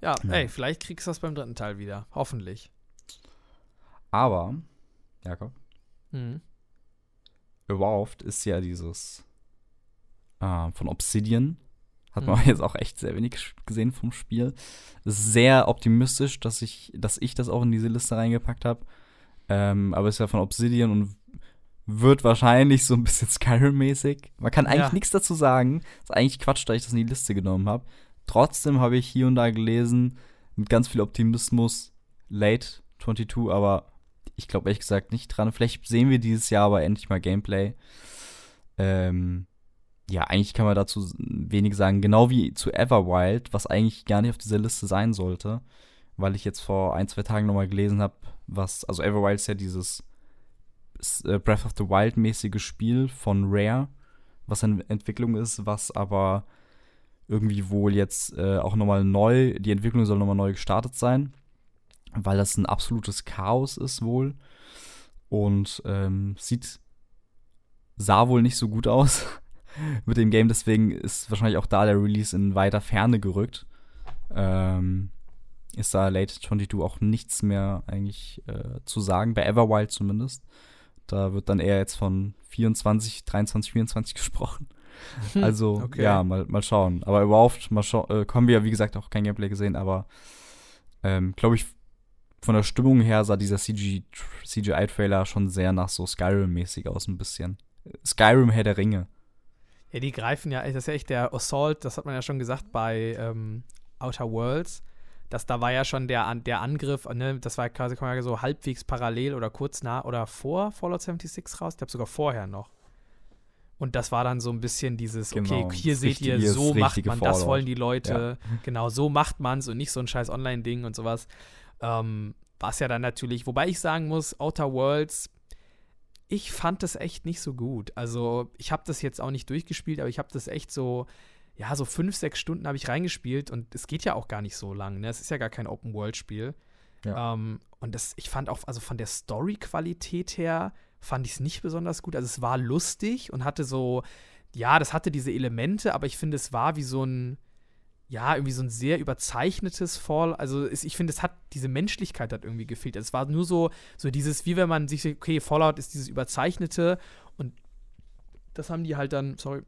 Ja, ja. ey, vielleicht kriegst du das beim dritten Teil wieder. Hoffentlich. Aber, Jakob, mhm. Evolved ist ja dieses äh, von Obsidian. Hat man mhm. jetzt auch echt sehr wenig gesehen vom Spiel. Es ist sehr optimistisch, dass ich, dass ich das auch in diese Liste reingepackt habe. Ähm, aber es ist ja von Obsidian und wird wahrscheinlich so ein bisschen [laughs] Skyrim-mäßig. Man kann eigentlich ja. nichts dazu sagen. ist eigentlich Quatsch, da ich das in die Liste genommen habe. Trotzdem habe ich hier und da gelesen, mit ganz viel Optimismus, Late 22, aber ich glaube ehrlich gesagt nicht dran. Vielleicht sehen wir dieses Jahr aber endlich mal Gameplay. Ähm, ja, eigentlich kann man dazu wenig sagen. Genau wie zu Everwild, was eigentlich gar nicht auf dieser Liste sein sollte, weil ich jetzt vor ein, zwei Tagen nochmal gelesen habe, was, also Everwild ist ja dieses äh, Breath of the Wild mäßige Spiel von Rare, was in Entwicklung ist, was aber irgendwie wohl jetzt äh, auch nochmal neu, die Entwicklung soll nochmal neu gestartet sein, weil das ein absolutes Chaos ist wohl und ähm, sieht, sah wohl nicht so gut aus [laughs] mit dem Game, deswegen ist wahrscheinlich auch da der Release in weiter Ferne gerückt. Ähm, ist da Late 22 auch nichts mehr eigentlich äh, zu sagen, bei Everwild zumindest. Da wird dann eher jetzt von 24, 23, 24 gesprochen. Hm, also, okay. ja, mal, mal schauen. Aber überhaupt, mal schauen, äh, haben wir, wie gesagt, auch kein Gameplay gesehen, aber ähm, glaube ich, von der Stimmung her sah dieser CGI-Trailer schon sehr nach so Skyrim-mäßig aus, ein bisschen. Skyrim Herr der Ringe. Ja, die greifen ja, das ist ja echt der Assault, das hat man ja schon gesagt bei ähm, Outer Worlds dass da war ja schon der, der Angriff, ne, das war quasi so halbwegs parallel oder kurz nach oder vor Fallout 76 raus. Ich glaube sogar vorher noch. Und das war dann so ein bisschen dieses, genau, okay, hier seht ihr, so macht man, Fallout. das wollen die Leute, ja. genau, so macht man es und nicht so ein scheiß Online-Ding und sowas. Ähm, was ja dann natürlich, wobei ich sagen muss, Outer Worlds, ich fand das echt nicht so gut. Also, ich habe das jetzt auch nicht durchgespielt, aber ich habe das echt so, ja, so fünf, sechs Stunden habe ich reingespielt und es geht ja auch gar nicht so lang. Ne? Es ist ja gar kein Open-World-Spiel. Ja. Ähm, und das, ich fand auch, also von der Story-Qualität her, fand ich es nicht besonders gut. Also es war lustig und hatte so, ja, das hatte diese Elemente, aber ich finde, es war wie so ein, ja, irgendwie so ein sehr überzeichnetes Fall. Also es, ich finde, es hat diese Menschlichkeit hat irgendwie gefehlt. Es war nur so, so dieses, wie wenn man sich, okay, Fallout ist dieses überzeichnete und das haben die halt dann, sorry,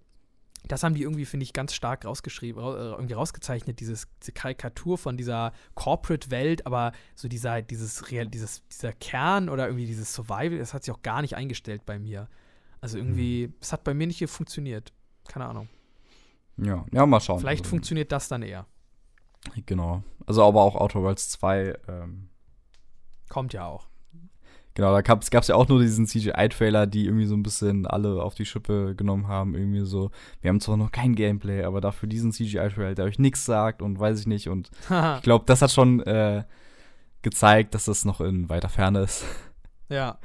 das haben die irgendwie, finde ich, ganz stark rausgeschrieben, äh, irgendwie rausgezeichnet, dieses, diese Karikatur von dieser Corporate-Welt, aber so dieser, dieses, Real, dieses, dieser Kern oder irgendwie dieses Survival, das hat sich auch gar nicht eingestellt bei mir. Also irgendwie, mhm. es hat bei mir nicht hier funktioniert. Keine Ahnung. Ja, ja, mal schauen. Vielleicht also, funktioniert das dann eher. Genau. Also aber auch Outer Worlds 2 ähm, kommt ja auch. Genau, da gab es ja auch nur diesen CGI-Trailer, die irgendwie so ein bisschen alle auf die Schippe genommen haben. Irgendwie so, wir haben zwar noch kein Gameplay, aber dafür diesen CGI-Trailer, der euch nichts sagt und weiß ich nicht. Und ich glaube, das hat schon äh, gezeigt, dass das noch in weiter Ferne ist. [laughs] Ja.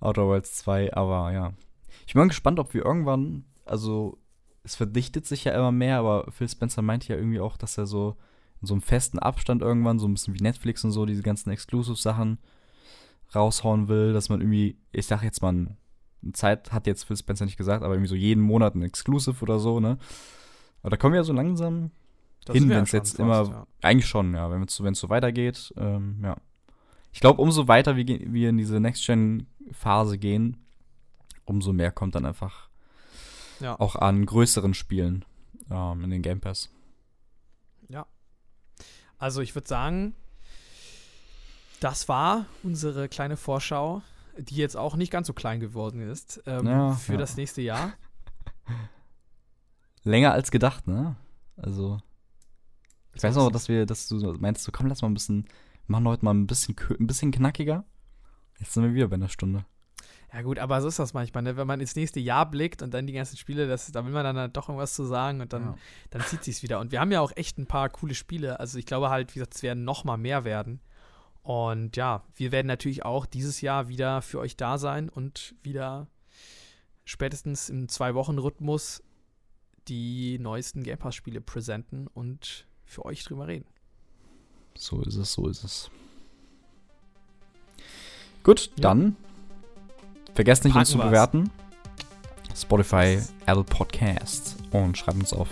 Outer Worlds 2, aber ja. Ich bin mal gespannt, ob wir irgendwann, also es verdichtet sich ja immer mehr, aber Phil Spencer meinte ja irgendwie auch, dass er so in so einem festen Abstand irgendwann, so ein bisschen wie Netflix und so, diese ganzen Exclusive-Sachen raushauen will, dass man irgendwie, ich sag jetzt mal, eine Zeit hat jetzt Phil Spencer nicht gesagt, aber irgendwie so jeden Monat ein Exclusive oder so, ne? Aber da kommen wir ja so langsam das hin, wenn es jetzt fast, immer, ja. eigentlich schon, ja, wenn es so, so weitergeht, ähm, ja. Ich glaube, umso weiter wir, wir in diese Next-Gen-Phase gehen, umso mehr kommt dann einfach ja. auch an größeren Spielen. ähm, in den Game Pass. Ja. Also ich würde sagen, das war unsere kleine Vorschau, die jetzt auch nicht ganz so klein geworden ist ähm, Ja, für ja. das nächste Jahr. [laughs] Länger als gedacht, ne? Also, ich weiß ist dass wir, dass du meinst, so komm, lass mal ein bisschen, wir machen heute mal ein bisschen, ein bisschen knackiger. Jetzt sind wir wieder bei einer Stunde. Ja gut, aber so ist das manchmal, ne? wenn man ins nächste Jahr blickt und dann die ganzen Spiele, das, da will man dann halt doch irgendwas zu sagen und dann, Ja. dann zieht sich's wieder. Und wir haben ja auch echt ein paar coole Spiele. Also ich glaube halt, wie gesagt, es werden noch mal mehr werden. Und ja, wir werden natürlich auch dieses Jahr wieder für euch da sein und wieder spätestens im Zwei-Wochen-Rhythmus die neuesten Game Pass-Spiele präsenten und für euch drüber reden. So ist es, so ist es. Gut, Ja. dann vergesst nicht, uns zu Packen bewerten. Spotify, Apple Podcasts und schreibt uns auf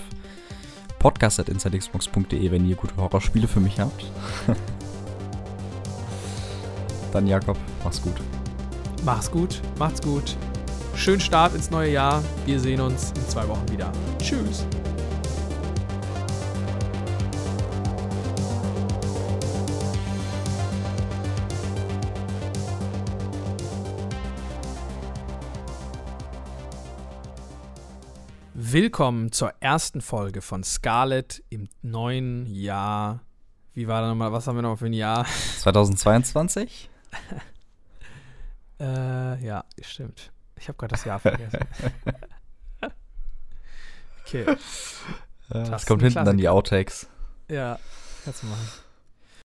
podcast.insidexbox.de, wenn ihr gute Horrorspiele für mich habt. [laughs] dann Jakob, mach's gut. Mach's gut, macht's gut. Schönen Start ins neue Jahr. Wir sehen uns in zwei Wochen wieder. Tschüss. Willkommen zur ersten Folge von Scarlet im neuen Jahr. Wie war da nochmal? Was haben wir nochmal für ein Jahr? [laughs] 2022? Äh, ja, stimmt. Ich habe gerade das Jahr vergessen. [laughs] okay, Äh, Das kommt hinten dann die Outtakes. ja, kannst du machen.